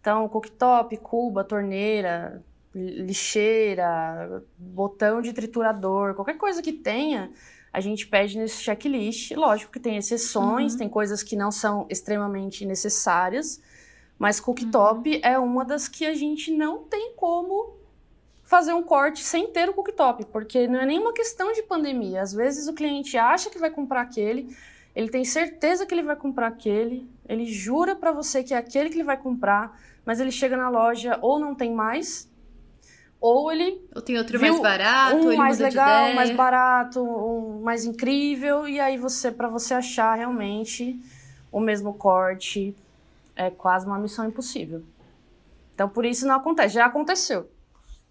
Então, cooktop, cuba, torneira, lixeira, botão de triturador, qualquer coisa que tenha, a gente pede nesse checklist. Lógico que tem exceções, uhum. tem coisas que não são extremamente necessárias, mas cooktop uhum. é uma das que a gente não tem como fazer um corte sem ter o cooktop, porque não é nenhuma questão de pandemia. Às vezes o cliente acha que vai comprar aquele, ele tem certeza que ele vai comprar aquele, ele jura para você que é aquele que ele vai comprar, mas ele chega na loja ou não tem mais, ou ele ou tem outro mais barato, um mais legal, mais barato, um mais incrível e aí você para você achar realmente o mesmo corte é quase uma missão impossível. Então por isso não acontece, já aconteceu.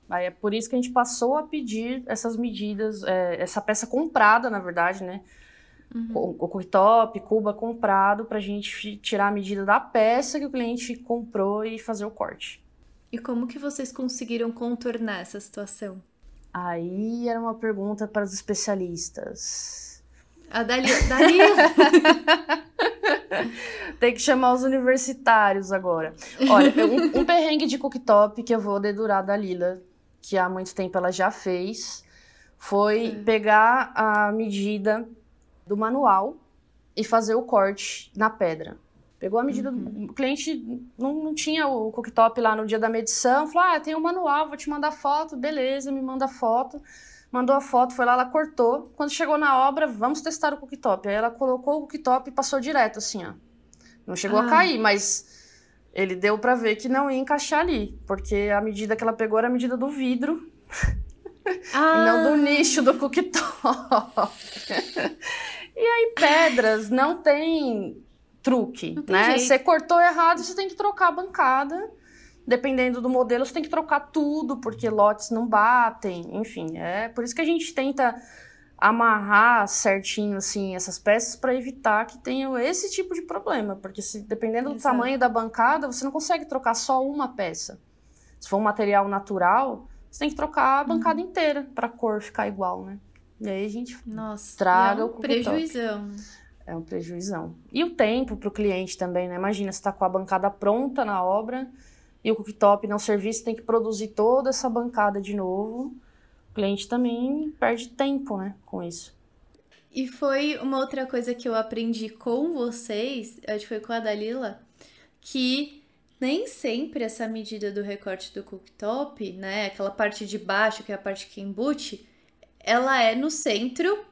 Aí é por isso que a gente passou a pedir essas medidas, é, essa peça comprada, na verdade, né? Uhum. O, cooktop, cuba comprado, para a gente tirar a medida da peça que o cliente comprou e fazer o corte. E como que vocês conseguiram contornar essa situação? Aí era uma pergunta para os especialistas. A Dali... Dalila! Tem que chamar os universitários agora. Olha, um, um perrengue de cooktop que eu vou dedurar da Lila, que há muito tempo ela já fez, foi é. pegar a medida do manual e fazer o corte na pedra. Pegou a medida uhum. do. O cliente não, não tinha o cooktop lá no dia da medição, falou: ah, tem um manual, vou te mandar foto, beleza, me manda foto. Mandou a foto, foi lá, ela cortou. Quando chegou na obra, vamos testar o cooktop. Aí ela colocou o cooktop e passou direto, assim, ó. Não chegou ah. a cair, mas ele deu para ver que não ia encaixar ali, porque a medida que ela pegou era a medida do vidro. Ah. e não do nicho do cooktop. e aí, pedras não tem truque, né? Você cortou errado, você tem que trocar a bancada. Dependendo do modelo, você tem que trocar tudo, porque lotes não batem. Enfim, é por isso que a gente tenta amarrar certinho assim essas peças para evitar que tenha esse tipo de problema, porque se dependendo Exato. do tamanho da bancada, você não consegue trocar só uma peça. Se for um material natural, você tem que trocar a bancada uhum. inteira para a cor ficar igual, né? E aí a gente Nossa, traga é um o prejuizão. É um prejuizão. E o tempo para o cliente também, né? Imagina, você está com a bancada pronta na obra e o cooktop não servir, você tem que produzir toda essa bancada de novo. O cliente também perde tempo, né, com isso. E foi uma outra coisa que eu aprendi com vocês, acho que foi com a Dalila, que nem sempre essa medida do recorte do cooktop, né, aquela parte de baixo, que é a parte que embute, ela é no centro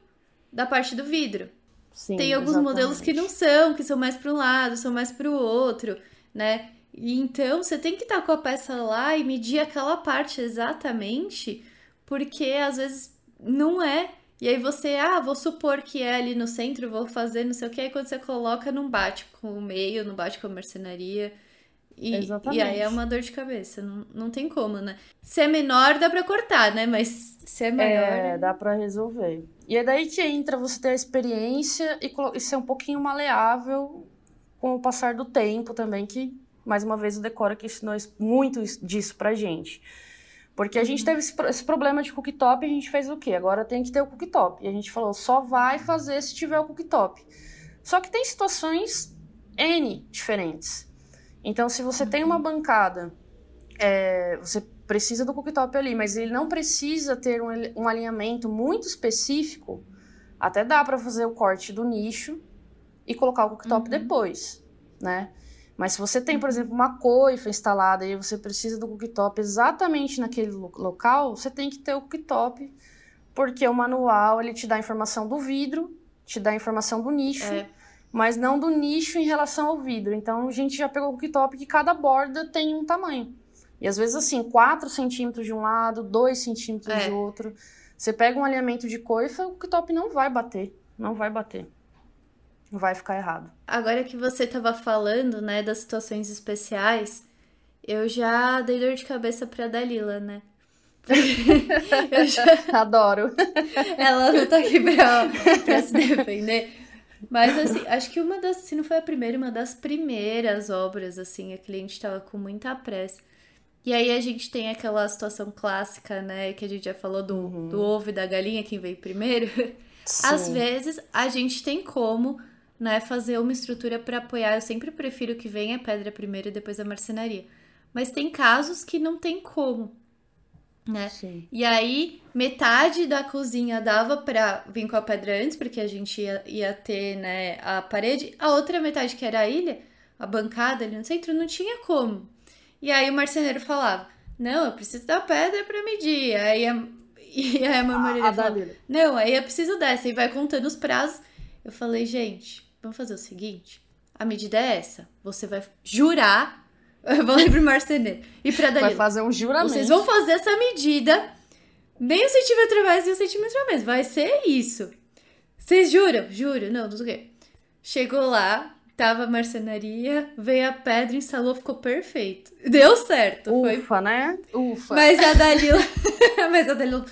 da parte do vidro. Sim, Tem alguns exatamente. modelos que não são, que são mais para um lado, são mais para o outro, né? E então você tem que estar com a peça lá e medir aquela parte exatamente, porque às vezes não é. E aí você, ah, vou supor que é ali no centro, vou fazer não sei o que, aí quando você coloca, não bate com o meio, não bate com a marcenaria. E, Exatamente. e aí é uma dor de cabeça, não, não tem como, né? Se é menor, dá pra cortar, né? Mas se é maior. É, dá pra resolver. E é daí que entra você ter a experiência e, e ser um pouquinho maleável com o passar do tempo também, que, mais uma vez, o Decora que ensinou muito disso pra gente. Porque a gente uhum. teve esse, esse, problema de cooktop e a gente fez o quê? Agora tem que ter o cooktop. E a gente falou, só vai fazer se tiver o cooktop. Só que tem situações N diferentes. Então, se você tem uma bancada, é, você precisa do cooktop ali, mas ele não precisa ter um, um alinhamento muito específico. Até dá para fazer o corte do nicho e colocar o cooktop uhum. depois, né? Mas se você tem, por exemplo, uma coifa instalada e você precisa do cooktop exatamente naquele local, você tem que ter o cooktop, porque o manual ele te dá a informação do vidro, te dá informação do nicho. É mas não do nicho em relação ao vidro. Então a gente já pegou o cooktop que cada borda tem um tamanho. E às vezes assim, 4 centímetros de um lado, 2 centímetros é. de outro. Você pega um alinhamento de coifa, o cooktop não vai bater. Não vai bater. Vai ficar errado. Agora que você estava falando, né, das situações especiais, eu já dei dor de cabeça pra Dalila, né? eu já... Adoro. Ela não tá aqui pra, pra se defender. Mas, assim, acho que uma das, se não foi a primeira, uma das primeiras obras, assim, a cliente estava com muita pressa. E aí a gente tem aquela situação clássica, né, que a gente já falou do, uhum. do ovo e da galinha, quem veio primeiro. Sim. Às vezes a gente tem como, né, fazer uma estrutura para apoiar. Eu sempre prefiro que venha a pedra primeiro e depois a marcenaria. Mas tem casos que não tem como né? Sim. E aí, metade da cozinha dava pra vir com a pedra antes, porque a gente ia, ia ter, né, a parede. A outra metade, que era a ilha, a bancada ali no centro, não tinha como. E aí o marceneiro falava, não, eu preciso da pedra pra medir. Aí a, e aí a marmoreira falava, não, aí eu preciso dessa. E vai contando os prazos. Eu falei, gente, vamos fazer o seguinte, a medida é essa. Você vai jurar eu falei pro marceneiro. E pra Danilo. Vai fazer um juramento. Vocês vão fazer essa medida. Nem um centímetro a mais, nem um centímetro a menos. Vai ser isso. Vocês juram? Juro. Não, não sei o quê. Chegou lá, tava a marcenaria, veio a pedra, instalou, ficou perfeito. Deu certo. Ufa, foi... né? Ufa. Mas a Dalila... Mas a Dalila...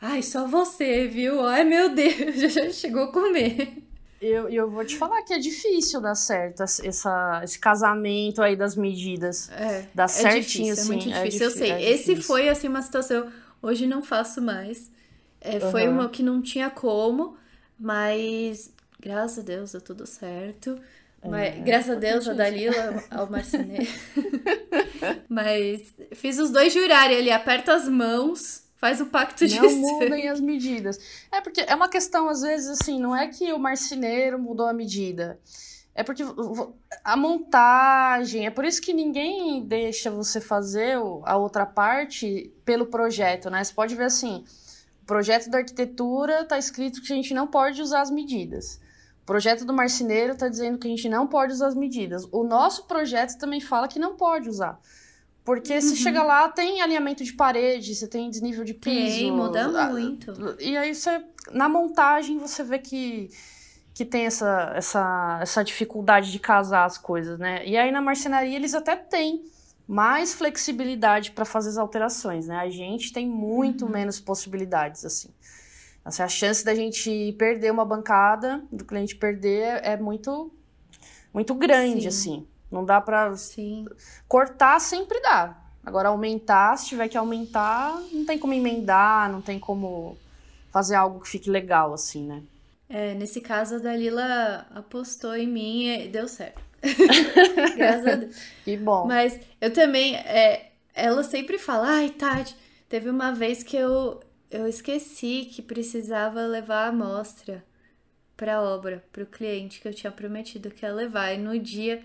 Ai, só você, viu? Ai, meu Deus, já chegou a comer. Eu, eu vou te falar que é difícil dar certo essa, esse casamento aí das medidas. É. Dar é certinho, difícil, assim. É muito é difícil, é eu sei. É Esse foi, assim, uma situação... Hoje não faço mais. Uhum. Foi uma que não tinha como, mas graças a Deus deu tudo certo. Mas, é, graças a Deus, a Dalila, ao marceneiro. mas fiz os dois jurarem ali, aperta as mãos Faz o pacto de Não mudem as medidas. É porque é uma questão, às vezes, assim, não é que o marceneiro mudou a medida. É porque a montagem, é por isso que ninguém deixa você fazer a outra parte pelo projeto, né? Você pode ver assim, o projeto da arquitetura está escrito que a gente não pode usar as medidas. O projeto do marceneiro está dizendo que a gente não pode usar as medidas. O nosso projeto também fala que não pode usar. Porque uhum. você chega lá, tem alinhamento de parede, você tem desnível de piso. Tem, muda muito. E aí você, na montagem, você vê que que tem essa, essa, essa dificuldade de casar as coisas, né? E aí na marcenaria eles até têm mais flexibilidade para fazer as alterações, né? A gente tem muito uhum. menos possibilidades, assim. Assim, a chance da gente perder uma bancada, do cliente perder, é muito, muito grande, Sim. assim. Não dá para cortar, sempre dá. Agora, aumentar, se tiver que aumentar, não tem como emendar, não tem como fazer algo que fique legal, assim, né? É, nesse caso, a Dalila apostou em mim e deu certo. Graças a Deus. Que bom. Mas eu também, é, ela sempre fala, ai, Tati, teve uma vez que eu, eu esqueci que precisava levar a amostra pra obra, pro cliente, que eu tinha prometido que ia levar. E no dia,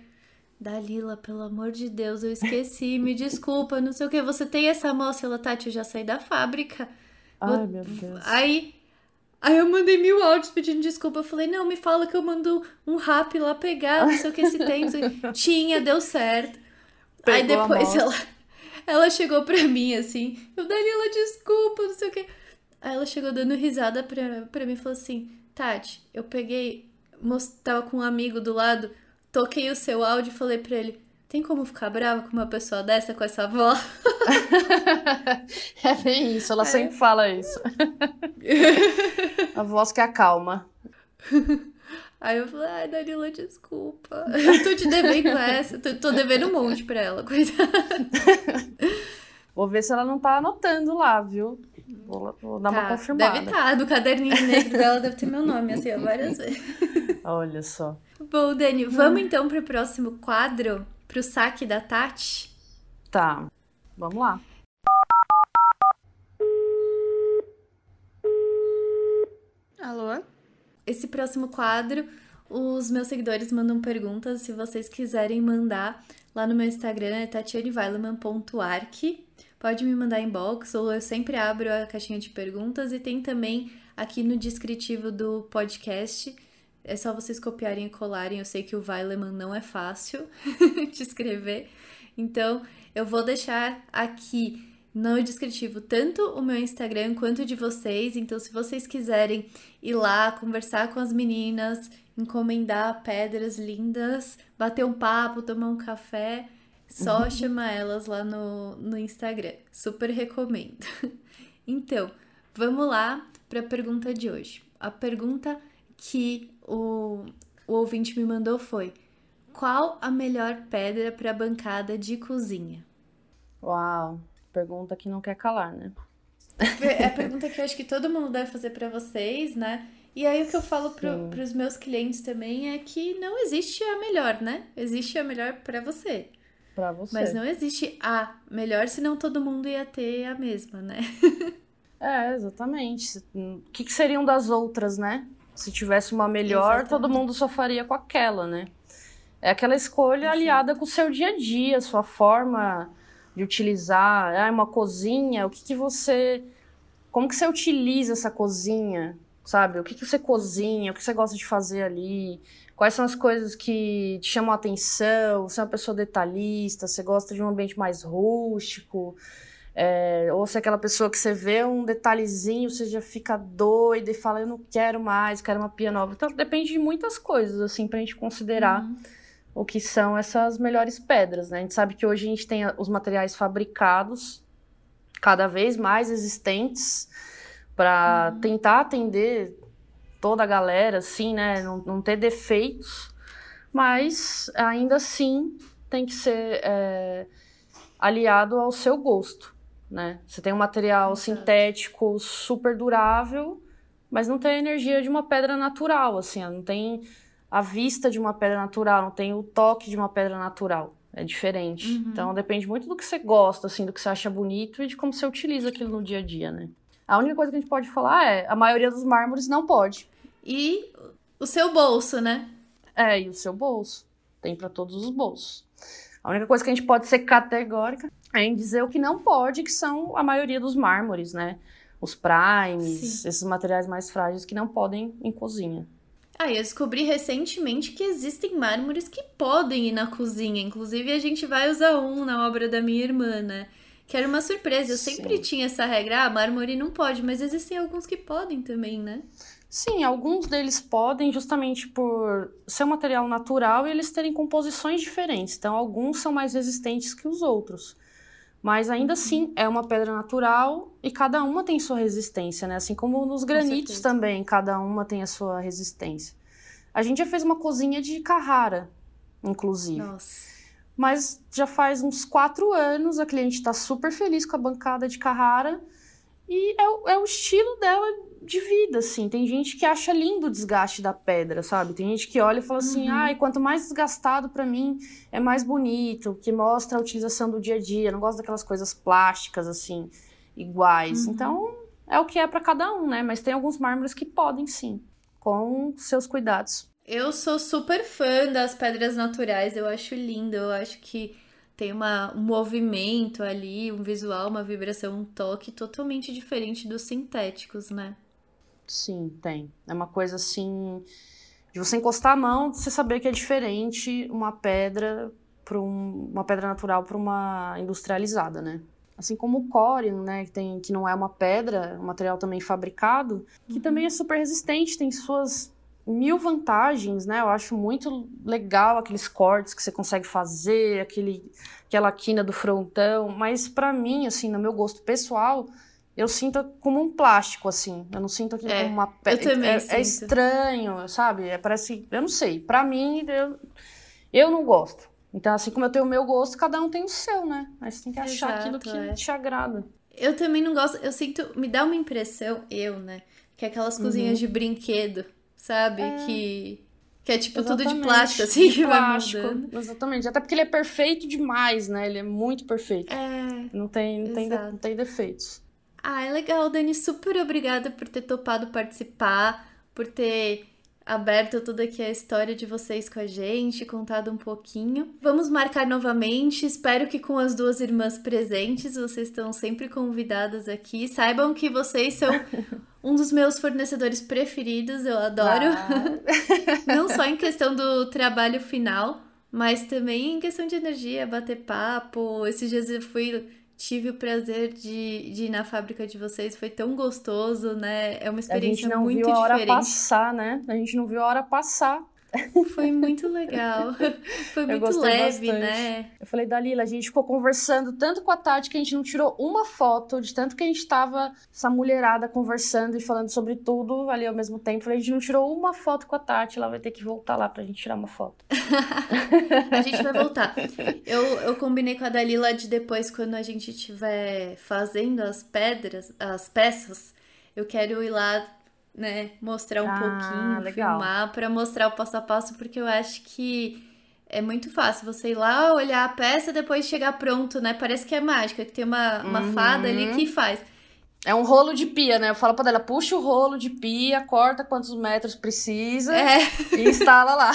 Dalila, pelo amor de Deus, eu esqueci, me desculpa, não sei o que. Você tem essa amostra? Ela, Tati, eu já saí da fábrica. Ai, meu Deus. Aí Aí eu mandei mil áudios pedindo desculpa. Eu falei, não, me fala que eu mando um rap lá pegar, não sei o que se tem. Tinha, deu certo. Pegou Aí depois ela, ela chegou pra mim assim, eu, Danila, desculpa, não sei o que. Aí ela chegou dando risada pra, pra mim e falou assim, Tati, eu peguei, tava com um amigo do lado, toquei o seu áudio e falei pra ele, tem como ficar brava com uma pessoa dessa, com essa voz? é bem isso, ela é. sempre fala isso. A voz que acalma. Aí eu falei, ai, Danila, desculpa. Eu tô te devendo essa. Tô, tô devendo um monte pra ela, coitada. Vou ver se ela não tá anotando lá, viu? Vou, vou dar tá, uma confirmada. Deve estar, tá. no caderninho negro dela deve ter meu nome, assim, várias vezes. Olha só. Bom, Dani, vamos então pro próximo quadro, pro saque da Tati? Tá, vamos lá. Alô? Esse próximo quadro, os meus seguidores mandam perguntas. Se vocês quiserem mandar lá no meu Instagram, é tatianevaileman.arc. Pode me mandar inbox, ou eu sempre abro a caixinha de perguntas. E tem também aqui no descritivo do podcast. É só vocês copiarem e colarem. Eu sei que o Weileman não é fácil de escrever. Então, eu vou deixar aqui no descritivo tanto o meu Instagram quanto o de vocês. Então, se vocês quiserem ir lá conversar com as meninas, encomendar pedras lindas, bater um papo, tomar um café, só uhum. chamar elas lá no, no Instagram. Super recomendo. Então, vamos lá para a pergunta de hoje. A pergunta que o, o ouvinte me mandou foi: Qual a melhor pedra para bancada de cozinha? Uau! Pergunta que não quer calar, né? É a pergunta que eu acho que todo mundo deve fazer para vocês, né? E aí o que eu falo para os meus clientes também é que não existe a melhor, né? Existe a melhor para você. Para você. Mas não existe a melhor, senão todo mundo ia ter a mesma, né? é, exatamente. O que, que seriam das outras, né? Se tivesse uma melhor, exatamente. todo mundo só faria com aquela, né? É aquela escolha Sim. aliada com o seu dia a dia, sua forma de utilizar, ah, uma cozinha, o que, que você. Como que você utiliza essa cozinha? Sabe? O que, que você cozinha, o que você gosta de fazer ali, quais são as coisas que te chamam a atenção, você é uma pessoa detalhista, você gosta de um ambiente mais rústico, é, ou se é aquela pessoa que você vê um detalhezinho, você já fica doida e fala, eu não quero mais, quero uma pia nova. Então depende de muitas coisas, assim, pra gente considerar. Uhum o que são essas melhores pedras, né? A gente sabe que hoje a gente tem os materiais fabricados cada vez mais existentes para uhum. tentar atender toda a galera, assim, né? Não, não, ter defeitos, mas ainda assim tem que ser é, aliado ao seu gosto, né? Você tem um material sintético super durável, mas não tem a energia de uma pedra natural, assim, não tem a vista de uma pedra natural, não tem o toque de uma pedra natural. É diferente. Uhum. Então depende muito do que você gosta, assim, do que você acha bonito e de como você utiliza aquilo no dia a dia, né? A única coisa que a gente pode falar é a maioria dos mármores não pode. E o seu bolso, né? É, e o seu bolso. Tem para todos os bolsos. A única coisa que a gente pode ser categórica é em dizer o que não pode, que são a maioria dos mármores, né? Os primes, Sim. esses materiais mais frágeis que não podem em cozinha. Ah, eu descobri recentemente que existem mármores que podem ir na cozinha. Inclusive, a gente vai usar um na obra da minha irmã, né? Que era uma surpresa. Eu Sim. sempre tinha essa regra, ah, mármore não pode, mas existem alguns que podem também, né? Sim, alguns deles podem justamente por ser um material natural e eles terem composições diferentes. Então, alguns são mais resistentes que os outros. Mas ainda uhum. assim é uma pedra natural e cada uma tem sua resistência, né? Assim como nos granitos também, cada uma tem a sua resistência. A gente já fez uma cozinha de Carrara, inclusive. Nossa. Mas já faz uns quatro anos, a cliente está super feliz com a bancada de Carrara. E é, é o estilo dela de vida, assim. Tem gente que acha lindo o desgaste da pedra, sabe? Tem gente que olha e fala assim, uhum. ai, quanto mais desgastado para mim é mais bonito, que mostra a utilização do dia a dia. Eu não gosto daquelas coisas plásticas, assim, iguais. Uhum. Então, é o que é para cada um, né? Mas tem alguns mármores que podem sim, com seus cuidados. Eu sou super fã das pedras naturais, eu acho lindo, eu acho que tem uma, um movimento ali, um visual, uma vibração, um toque totalmente diferente dos sintéticos, né? Sim, tem. É uma coisa assim. De você encostar a mão, você saber que é diferente uma pedra para um, uma pedra natural para uma industrializada, né? Assim como o córion, né, que, tem, que não é uma pedra, é um material também fabricado, que uhum. também é super resistente, tem suas mil vantagens, né? Eu acho muito legal aqueles cortes que você consegue fazer, aquele, aquela quina do frontão, mas para mim, assim, no meu gosto pessoal, eu sinto como um plástico, assim. Eu não sinto aquilo é, como uma pedra. Eu também é, é estranho, sabe? É, parece. Eu não sei. Para mim, eu, eu não gosto. Então, assim como eu tenho o meu gosto, cada um tem o seu, né? Mas tem que achar Exato, aquilo que é. te agrada. Eu também não gosto. Eu sinto. Me dá uma impressão, eu, né? Que é aquelas cozinhas uhum. de brinquedo, sabe? É. Que. Que é tipo Exatamente. tudo de plástico, assim, de que plástico. vai mudando. Exatamente. Até porque ele é perfeito demais, né? Ele é muito perfeito. É. Não tem, não tem, não tem defeitos. Ah, é legal, Dani. Super obrigada por ter topado participar, por ter aberto toda aqui a história de vocês com a gente, contado um pouquinho. Vamos marcar novamente. Espero que com as duas irmãs presentes, vocês estão sempre convidadas aqui. Saibam que vocês são um dos meus fornecedores preferidos, eu adoro. Ah. Não só em questão do trabalho final, mas também em questão de energia, bater papo. Esses dias eu fui tive o prazer de, de ir na fábrica de vocês, foi tão gostoso, né? É uma experiência muito diferente. A gente não viu a hora passar, né? A gente não viu a hora passar. Foi muito legal. Foi muito leve, bastante. né? Eu falei, Dalila, a gente ficou conversando tanto com a Tati que a gente não tirou uma foto, de tanto que a gente tava, essa mulherada, conversando e falando sobre tudo ali ao mesmo tempo. Eu falei, a gente não tirou uma foto com a Tati, ela vai ter que voltar lá pra gente tirar uma foto. a gente vai voltar. Eu, eu combinei com a Dalila de depois, quando a gente estiver fazendo as pedras, as peças, eu quero ir lá né, mostrar um ah, pouquinho, legal. filmar para mostrar o passo a passo, porque eu acho que é muito fácil você ir lá, olhar a peça e depois chegar pronto, né? Parece que é mágica, que tem uma, uma uhum. fada ali que faz. É um rolo de pia, né? Eu falo pra ela, puxa o rolo de pia, corta quantos metros precisa é. e instala lá.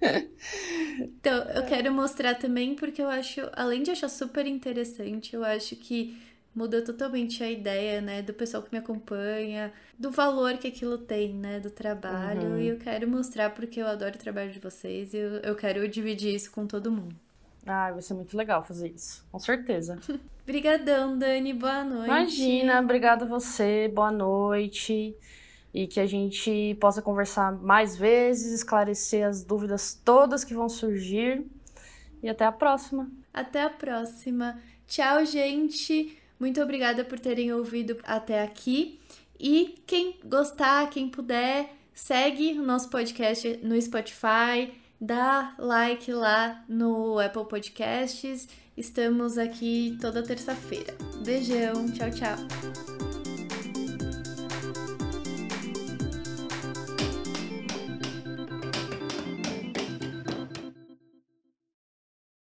então, eu quero mostrar também porque eu acho, além de achar super interessante, eu acho que muda totalmente a ideia, né, do pessoal que me acompanha, do valor que aquilo tem, né, do trabalho. Uhum. E eu quero mostrar porque eu adoro o trabalho de vocês e eu, eu quero dividir isso com todo mundo. Ah, vai ser muito legal fazer isso, com certeza. Obrigadão, Dani, boa noite. Imagina, obrigada a você, boa noite. E que a gente possa conversar mais vezes, esclarecer as dúvidas todas que vão surgir. E até a próxima. Até a próxima. Tchau, gente. Muito obrigada por terem ouvido até aqui. E quem gostar, quem puder, segue o nosso podcast no Spotify, dá like lá no Apple Podcasts. Estamos aqui toda terça-feira. Beijão, tchau, tchau.